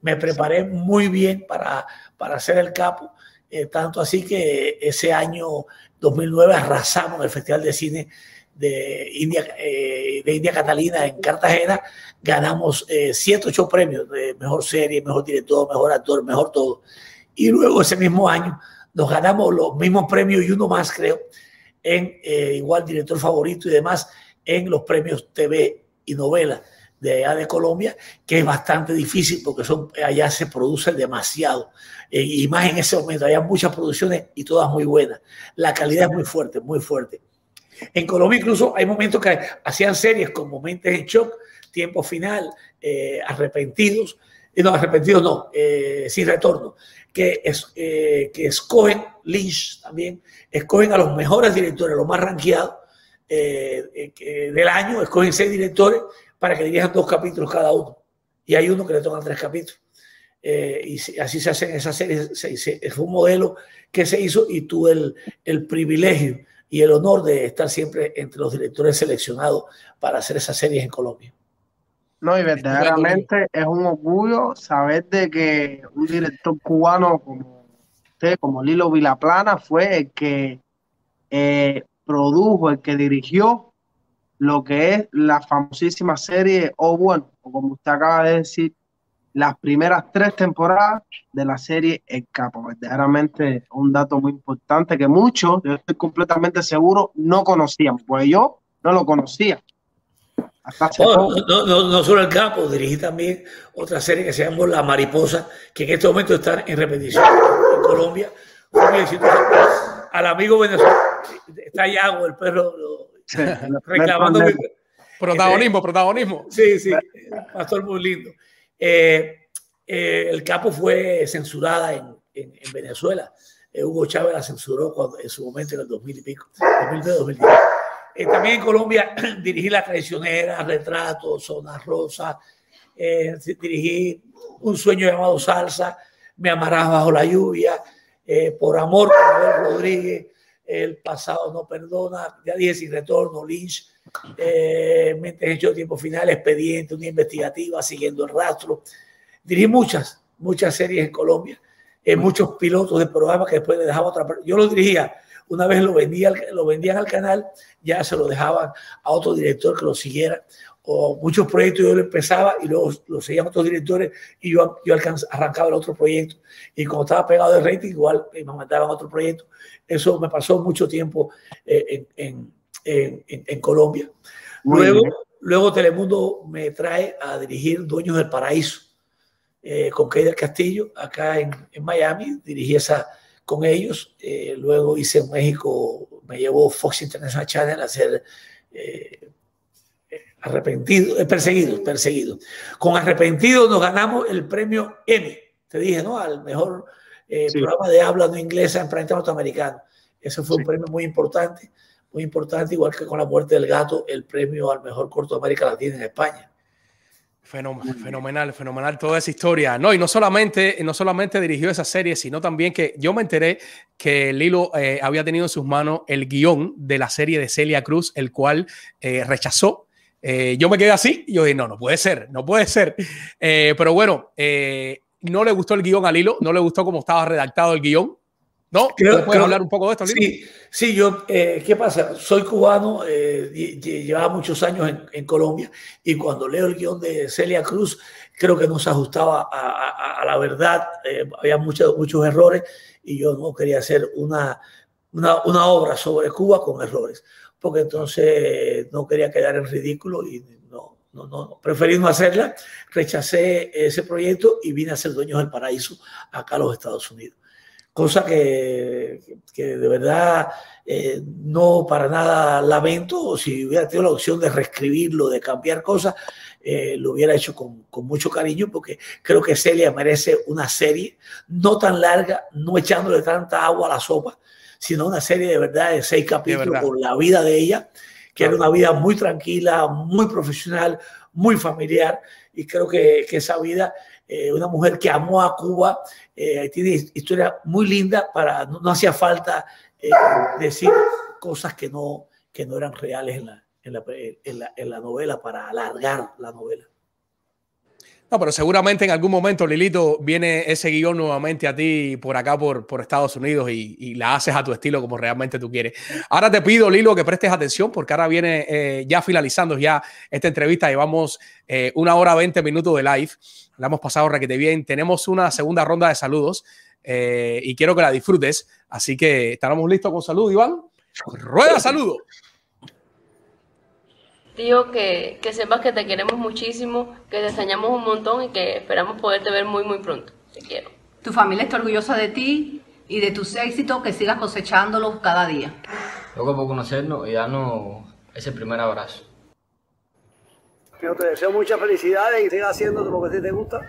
Me preparé muy bien para, para hacer el capo, eh, tanto así que ese año 2009 arrasamos el Festival de Cine de India, eh, de India Catalina en Cartagena, ganamos eh, siete, ocho premios de mejor serie, mejor director, mejor actor, mejor todo. Y luego ese mismo año nos ganamos los mismos premios y uno más, creo, en eh, igual director favorito y demás, en los premios TV y novela de allá de Colombia, que es bastante difícil porque allá se produce demasiado. Eh, y más en ese momento, hay muchas producciones y todas muy buenas. La calidad es muy fuerte, muy fuerte. En Colombia incluso hay momentos que hacían series como Mentes en Shock, Tiempo Final, eh, Arrepentidos, no, Arrepentidos no, eh, Sin Retorno, que, eh, que escogen, Lynch también, escogen a los mejores directores, los más rankeados eh, del año, escogen seis directores para que dirijan dos capítulos cada uno. Y hay uno que le tocan tres capítulos. Eh, y así se hacen esas series. Se, se, fue un modelo que se hizo y tuve el, el, privilegio y el honor de estar siempre entre los directores seleccionados para hacer esas series en Colombia. No, y verdaderamente es un orgullo saber de que un director cubano como usted, como Lilo Vilaplana, fue el que eh, produjo, el que dirigió lo que es la famosísima serie, o bueno, como usted acaba de decir, las primeras tres temporadas de la serie El Capo. Verdaderamente un dato muy importante que muchos, yo estoy completamente seguro, no conocían, pues yo no lo conocía. No, no, no, no, solo El Capo, dirigí también otra serie que se llama La Mariposa, que en este momento está en repetición en Colombia. Al amigo venezolano, está Yago, el perro, reclamando. protagonismo, protagonismo. Sí, sí, pastor muy lindo. Eh, eh, el capo fue censurada en, en, en Venezuela. Eh, Hugo Chávez la censuró cuando, en su momento en el 2000 y pico, 2009, 2010. también en Colombia dirigí La Traicionera, Retrato, Zona Rosa, dirigí Un sueño llamado Salsa, Me amarás bajo la lluvia, Por amor, Rodríguez, El pasado no perdona, Ya dije sin retorno, Lynch, eh, Mentes hecho tiempo final, expediente, una investigativa, siguiendo el rastro. Dirigí muchas, muchas series en Colombia, eh, muchos pilotos de programas que después le dejaba otra persona. Yo lo dirigía, una vez lo, vendía, lo vendían al canal, ya se lo dejaban a otro director que lo siguiera. O muchos proyectos yo lo empezaba y luego lo seguían otros directores y yo, yo alcanz, arrancaba el otro proyecto. Y como estaba pegado de rating, igual me mandaban otro proyecto. Eso me pasó mucho tiempo eh, en, en en, Colombia. Luego, luego Telemundo me trae a dirigir Dueños del Paraíso eh, con Key del Castillo, acá en, en, Miami. Dirigí esa con ellos. Eh, luego hice en México, me llevó Fox International Channel a hacer eh, Arrepentido, Perseguido, Perseguido. Con Arrepentido nos ganamos el premio Emmy, te dije, ¿no? Al mejor sí. programa de habla no inglesa en planeta norteamericano. Ese fue sí. un premio muy importante muy importante, igual que con la muerte del gato, el premio al mejor corto de América Latina en España. Fenomenal, fenomenal toda esa historia. No, y no solamente, no solamente dirigió esa serie, sino también que yo me enteré que Lilo eh, había tenido en sus manos el guion de la serie de Celia Cruz, el cual eh, rechazó. Eh, yo me quedé así y yo dije, no, no puede ser, no puede ser. Eh, pero bueno, no le gustó el guion a Lilo, no le gustó cómo estaba redactado el guion. ¿No? Creo, ¿Puedes creo, hablar un poco de esto? Lino? Sí, sí, yo, eh, ¿qué pasa? Soy cubano, eh, llevaba muchos años en, en, Colombia y cuando leo el guion de Celia Cruz, creo que no se ajustaba a, a, a la verdad, eh, había muchos, muchos errores y yo no quería hacer una, una, una, obra sobre Cuba con errores, porque entonces no quería quedar en ridículo y no, no, no, preferí no hacerla, rechacé ese proyecto y vine a ser Dueños del Paraíso acá a los Estados Unidos cosa que, que de verdad eh, no para nada lamento. Si hubiera tenido la opción de reescribirlo, de cambiar cosas, eh, lo hubiera hecho con, con, mucho cariño porque creo que Celia merece una serie no tan larga, no echándole tanta agua a la sopa, sino una serie de verdad de seis capítulos con la vida de ella, que era una vida muy tranquila, muy profesional, muy familiar y creo que, que esa vida eh, una mujer que amó a Cuba, eh, tiene historia muy linda para, no, hacía falta eh, decir cosas que no, que no eran reales en la, en la, en la, en la novela para alargar la novela. No, pero seguramente en algún momento, Lilito, viene ese guion nuevamente a ti por acá, por, por Estados Unidos, y, y, la haces a tu estilo como realmente tú quieres. Ahora te pido, Lilo, que prestes atención, porque ahora viene eh, ya finalizando ya esta entrevista. Llevamos eh, una hora 20 minutos de live. La hemos pasado requete bien. Tenemos una segunda ronda de saludos eh, y quiero que la disfrutes. Así que estaremos listos con salud, Iván. Rueda saludo. Tío, que, que sepas que te queremos muchísimo, que te extrañamos un montón y que esperamos poderte ver muy, muy pronto. Te quiero. Tu familia está orgullosa de ti y de tus éxitos, que sigas cosechándolos cada día. Loco por conocernos y darnos ese primer abrazo. Yo te deseo muchas felicidades y sigas haciendo lo que a ti te gusta.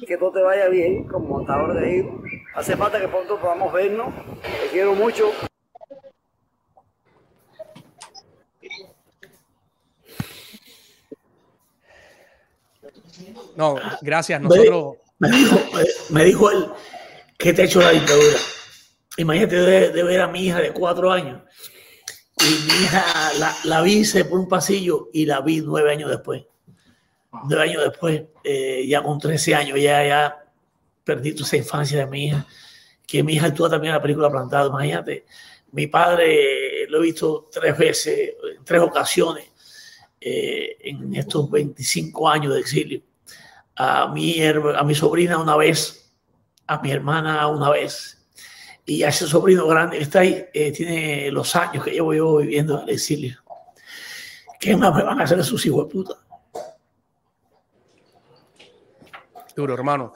Y que todo te vaya bien como montador de hijos. Hace falta que pronto podamos vernos. Te quiero mucho. No, gracias. Nosotros. Me, dijo, me dijo él que te ha hecho la dictadura. Imagínate de, ver a mi hija de cuatro años. Y mi hija la, la vi por un pasillo y la vi nueve años después. Nueve años después, eh, ya con 13 años, ya, ya perdí toda esa infancia de mi hija. Que mi hija actúa también en la película Plantado. Imagínate, mi padre lo he visto tres veces, en tres ocasiones, eh, en estos 25 años de exilio a mi, a mi sobrina una vez, a mi hermana una vez, y a ese sobrino grande que está ahí, eh, tiene los años que llevo yo viviendo en el exilio. ¿Qué más me van a hacer sus hijos de? Duro, hermano.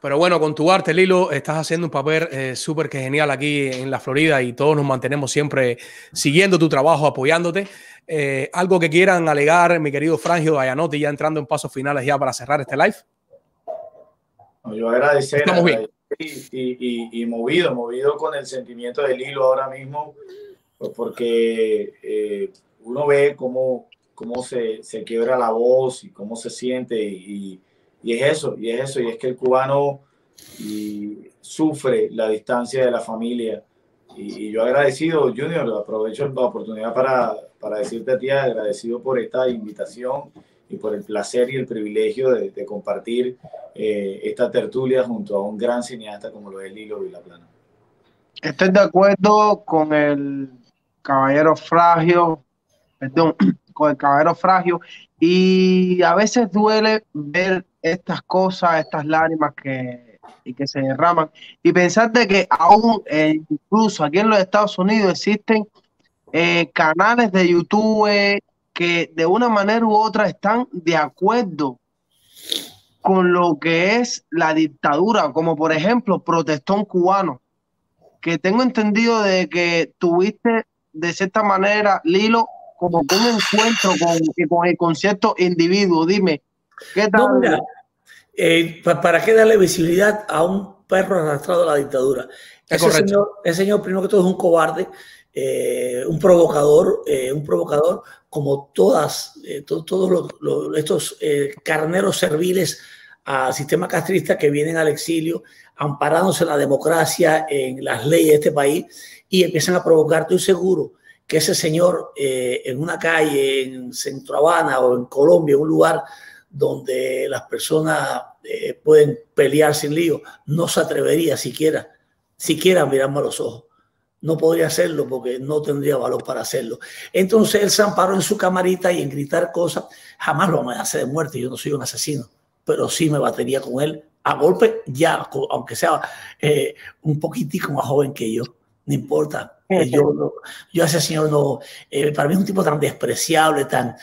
Pero bueno, con tu arte, Lilo, estás haciendo un papel eh, súper que genial aquí en la Florida y todos nos mantenemos siempre siguiendo tu trabajo, apoyándote. Eh, algo que quieran alegar, mi querido Frangio Ayanotti, ya entrando en pasos finales ya para cerrar este live. Yo agradecer Y, movido, movido con el sentimiento del hilo ahora mismo, pues porque eh, uno ve cómo, cómo se, se, quiebra la voz y cómo se siente y, y, es eso, y es eso, y es que el cubano sufre la distancia de la familia. Y, yo agradecido, Junior, aprovecho la oportunidad para, para decirte a ti agradecido por esta invitación y por el placer y el privilegio de, compartir eh, esta tertulia junto a un gran cineasta como lo es Lilo Vilaplana. Estoy de acuerdo con el caballero Fragio, perdón, con el caballero Fragio, y a veces duele ver estas cosas, estas lágrimas que, y que se derraman, y pensar de que aún, eh, incluso aquí en los Estados Unidos, existen eh, canales de YouTube que de una manera u otra están de acuerdo con lo que es la dictadura, como por ejemplo Protestón Cubano, que tengo entendido de que tuviste de cierta manera, Lilo, como un encuentro con, el concepto individuo. Dime, ¿qué tal? Eh, ¿Para qué darle visibilidad a un perro arrastrado a la dictadura? Ese señor, ese señor, primero que todo, es un cobarde eh, un provocador, eh, un provocador como todas, eh, todos estos carneros serviles al sistema castrista que vienen al exilio, amparándose en la democracia, en las leyes de este país, y empiezan a provocar. Estoy seguro que ese señor en una calle, en Centro Habana o en Colombia, en un lugar donde las personas pueden pelear sin lío, no se atrevería siquiera, siquiera a mirarme a los ojos no podría hacerlo porque no tendría valor para hacerlo. Entonces él se amparó en su camarita y en gritar cosas, jamás lo amenacé de muerte, yo no soy un asesino, pero sí me batería con él a golpe ya, aunque sea eh, un poquitico más joven que yo, no importa. Yo, yo a ese señor no, eh, para mí es un tipo tan despreciable, tan,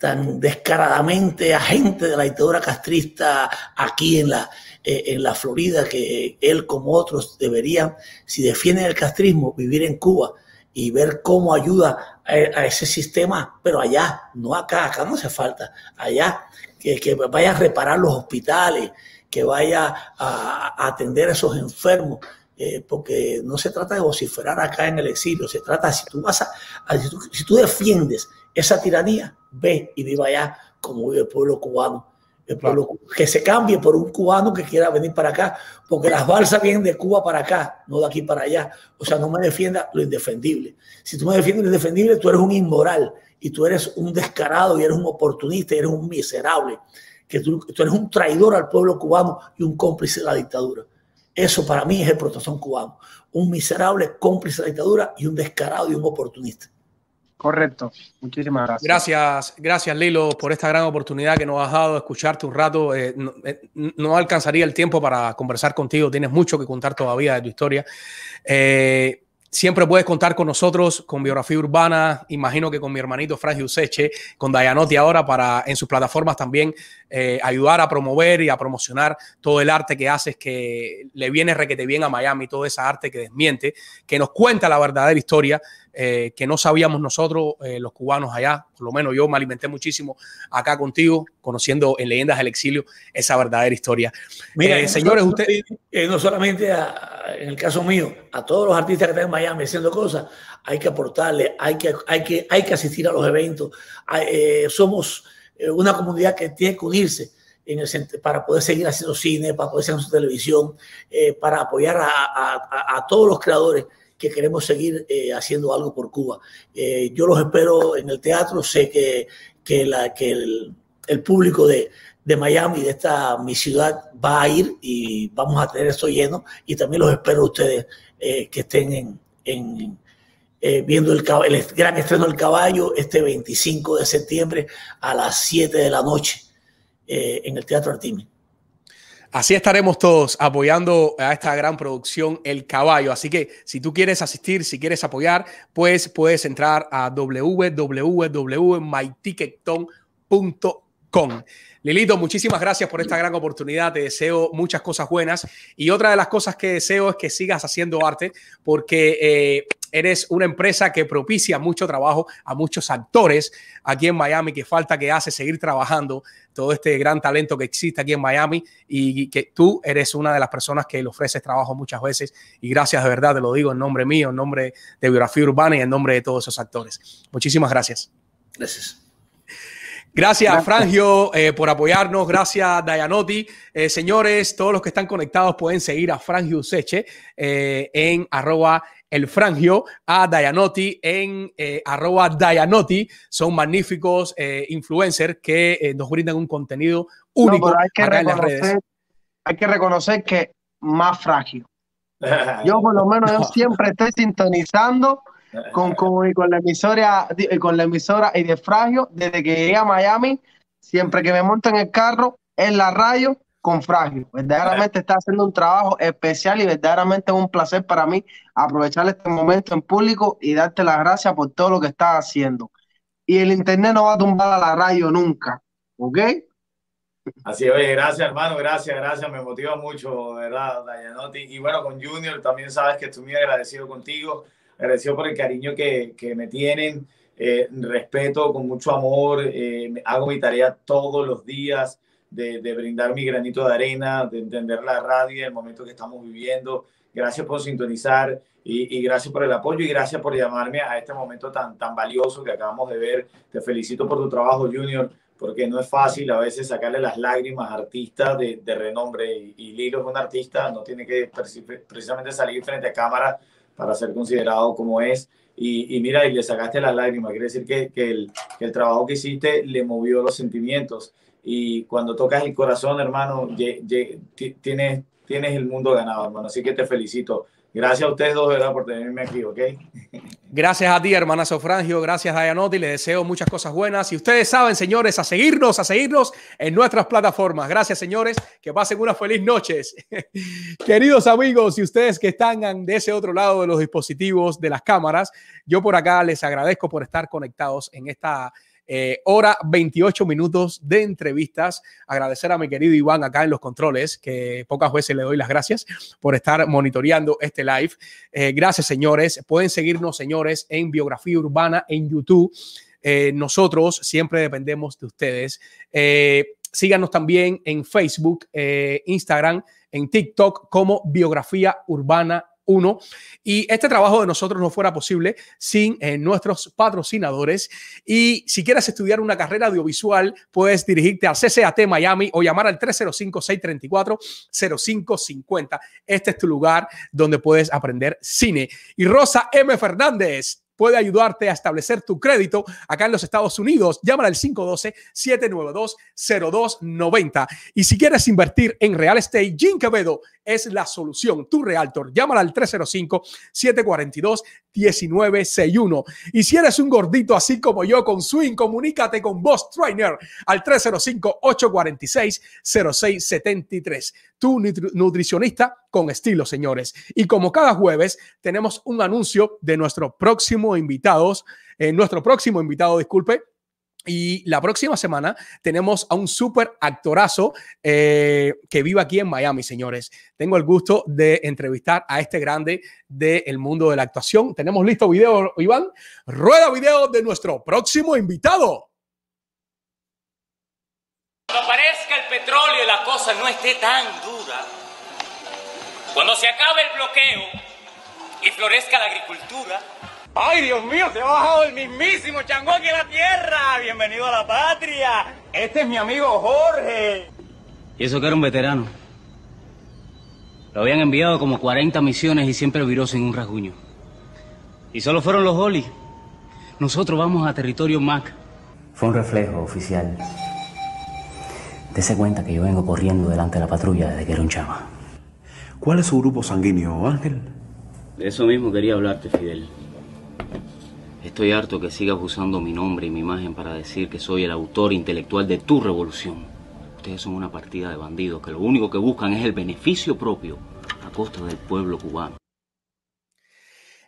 tan descaradamente agente de la dictadura castrista aquí en la, eh, en la Florida, que él como otros deberían, si defienden el castrismo, vivir en Cuba y ver cómo ayuda a, ese sistema, pero allá, no acá, acá no hace falta, allá, que, que vaya a reparar los hospitales, que vaya a, a atender a esos enfermos, eh, porque no se trata de vociferar acá en el exilio, se trata, si tú vas a, a- si, tú, si tú defiendes esa tiranía, ve y viva allá como vive el pueblo cubano. El pueblo cu- que se cambie por un cubano que quiera venir para acá, porque las balsas vienen de Cuba para acá, no de aquí para allá. O sea, no me defienda lo indefendible. Si tú me defiendes lo indefendible, tú eres un inmoral y tú eres un descarado y eres un oportunista y eres un miserable, que tú, tú eres un traidor al pueblo cubano y un cómplice de la dictadura. Eso para mí es el protestón cubano. Un miserable cómplice de la dictadura y un descarado y un oportunista. Correcto. Muchísimas gracias. Gracias, gracias Lilo por esta gran oportunidad que nos has dado de escucharte un rato. Eh, no, eh, no alcanzaría el tiempo para conversar contigo, tienes mucho que contar todavía de tu historia. Eh, siempre puedes contar con nosotros, con Biografía Urbana, imagino que con mi hermanito Frank Useche, con Dayanotti ahora, para en sus plataformas también eh, ayudar a promover y a promocionar todo el arte que haces, que le viene requete bien a Miami, todo esa arte que desmiente, que nos cuenta la verdadera historia eh, que no sabíamos nosotros, eh, los cubanos allá, por lo menos yo me alimenté muchísimo acá contigo, conociendo en Leyendas del Exilio esa verdadera historia. Mira, Eh, señores, solo- usted... eh, no solamente a- en el caso mío, a todos los artistas que están en Miami haciendo cosas, hay que aportarle, hay que, hay que, hay que asistir a los eventos. Hay, eh, somos eh, una comunidad que tiene que unirse en el, para poder seguir haciendo cine, para poder seguir haciendo televisión, para apoyar a- a- a todos los creadores que queremos seguir eh, haciendo algo por Cuba. Eh, yo los espero en el teatro, sé que, que, el, público de, de Miami, de esta mi ciudad, va a ir y vamos a tener esto lleno. Y también los espero a ustedes eh, que estén en, en, viendo el, gran estreno del caballo este 25 de septiembre a las 7 de la noche en el Teatro Artimi. Así estaremos todos apoyando a esta gran producción El Caballo. Así que si tú quieres asistir, si quieres apoyar, pues puedes entrar a www.myticketton.com. Lilito, muchísimas gracias por esta gran oportunidad. Te deseo muchas cosas buenas. Y otra de las cosas que deseo es que sigas haciendo arte porque eh, eres una empresa que propicia mucho trabajo a muchos actores aquí en Miami, que falta que hace seguir trabajando todo este gran talento que existe aquí en Miami y que tú eres una de las personas que le ofreces trabajo muchas veces y gracias de verdad, te lo digo en nombre mío, en nombre de Biografía Urbana y en nombre de todos esos actores. Muchísimas gracias. Gracias. Gracias, Gracias. Frangio, eh, por apoyarnos. Gracias, Dayanotti. Eh, señores, todos los que están conectados pueden seguir a Frangio Seche eh, en arroba el Frangio, a Dayanotti en eh, arroba Dayanotti. Son magníficos eh, influencers que eh, nos brindan un contenido único No, hay que acá en las redes. reconocer, hay que reconocer que más frágil. Yo por lo menos yo siempre estoy sintonizando con, con, con la emisora di- con la emisora y de Fragio desde que llegué a Miami, siempre que me monto en el carro, en la radio con Fragio. Verdaderamente está haciendo un trabajo especial y verdaderamente es un placer para mí aprovechar este momento en público y darte las gracias por todo lo que estás haciendo. Y el internet no va a tumbar a la radio nunca, ¿ok? Así es, gracias hermano, gracias, gracias, me motiva mucho, ¿verdad, Dayanotti? Y bueno, con Junior también sabes que estoy muy agradecido contigo, agradecido por el cariño que, que me tienen, eh, respeto con mucho amor, eh, hago mi tarea todos los días de, de brindar mi granito de arena, de entender la radio, el momento que estamos viviendo. Gracias por sintonizar y, y gracias por el apoyo y gracias por llamarme a este momento tan, tan valioso que acabamos de ver. Te felicito por tu trabajo, Junior porque no es fácil a veces sacarle las lágrimas a artistas de, de renombre y, y Lilo es un artista, no tiene que preci- precisamente salir frente a cámara para ser considerado como es. Y, mira, y le sacaste las lágrimas, quiere decir que, que, el, trabajo que hiciste le movió los sentimientos. Y cuando tocas el corazón, hermano, ye- ye- ti- tienes, tienes el mundo ganado, hermano. Así que te felicito. Gracias a ustedes dos, ¿verdad? Por tenerme aquí, ¿ok? Gracias a ti, hermana Sofrangio. Gracias, Dayanotti. Les deseo muchas cosas buenas. Y ustedes saben, señores, a seguirnos, a seguirnos en nuestras plataformas. Gracias, señores. Que pasen unas feliz noches. Queridos amigos, y ustedes que están de ese otro lado de los dispositivos, de las cámaras, yo por acá les agradezco por estar conectados en esta eh, hora 28 minutos de entrevistas. Agradecer a mi querido Iván acá en los controles, que pocas veces le doy las gracias por estar monitoreando este live. Eh, gracias, señores. Pueden seguirnos, señores, en Biografía Urbana en YouTube. Eh, nosotros siempre dependemos de ustedes. síganos también en Facebook, Instagram, en TikTok como Biografía Urbana 1. Y este trabajo de nosotros no fuera posible sin eh, nuestros patrocinadores. Y si quieres estudiar una carrera audiovisual, puedes dirigirte al CCAT Miami o llamar al 305-634-0550. Este es tu lugar donde puedes aprender cine. Y Rosa M. Fernández puede ayudarte a establecer tu crédito acá en los Estados Unidos. Llámala al 512-792-0290. Y si quieres invertir en real estate, Jim Quevedo es la solución. Tu realtor, llámala al 305-742-1961. Y si eres un gordito así como yo con swing, comunícate con Boss Trainer al 305-846-0673. Tu nutricionista con estilo, señores. Y como cada jueves, tenemos un anuncio de nuestro próximo invitados, eh, nuestro próximo invitado, disculpe, y la próxima semana tenemos a un súper actorazo eh, que vive aquí en Miami, señores. Tengo el gusto de entrevistar a este grande del mundo de la actuación. Tenemos listo video, Iván. Rueda video de nuestro próximo invitado. Cuando aparezca el petróleo y la cosa no esté tan dura, cuando se acabe el bloqueo y florezca la agricultura, ¡Ay, Dios mío! Se ha bajado el mismísimo Changó aquí en la tierra. Bienvenido a la patria. Este es mi amigo Jorge. Y eso que era un veterano. Lo habían enviado como 40 misiones y siempre viró sin un rasguño. Y solo fueron los Holly. Nosotros vamos a territorio MAC. Fue un reflejo oficial. Dese cuenta que yo vengo corriendo delante de la patrulla desde que era un chama. ¿Cuál es su grupo sanguíneo, Ángel? De eso mismo quería hablarte, Fidel. Estoy harto que sigas usando mi nombre y mi imagen para decir que soy el autor intelectual de tu revolución. Ustedes son una partida de bandidos que lo único que buscan es el beneficio propio a costa del pueblo cubano.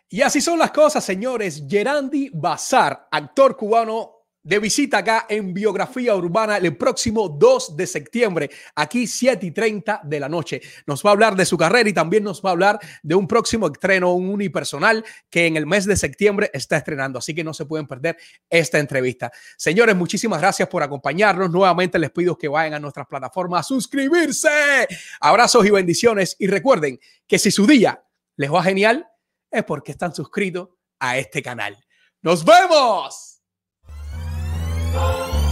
Y así son las cosas, señores. Gerandi Bazar, actor cubano de visita acá en Biografía Urbana el próximo 2 de septiembre, aquí 7 y 30 de la noche. Nos va a hablar de su carrera y también nos va a hablar de un próximo estreno, un unipersonal que en el mes de septiembre está estrenando. Así que no se pueden perder esta entrevista. Señores, muchísimas gracias por acompañarnos. Nuevamente les pido que vayan a nuestras plataformas a suscribirse. Abrazos y bendiciones. Y recuerden que si su día les va genial, es porque están suscritos a este canal. ¡Nos vemos! Oh,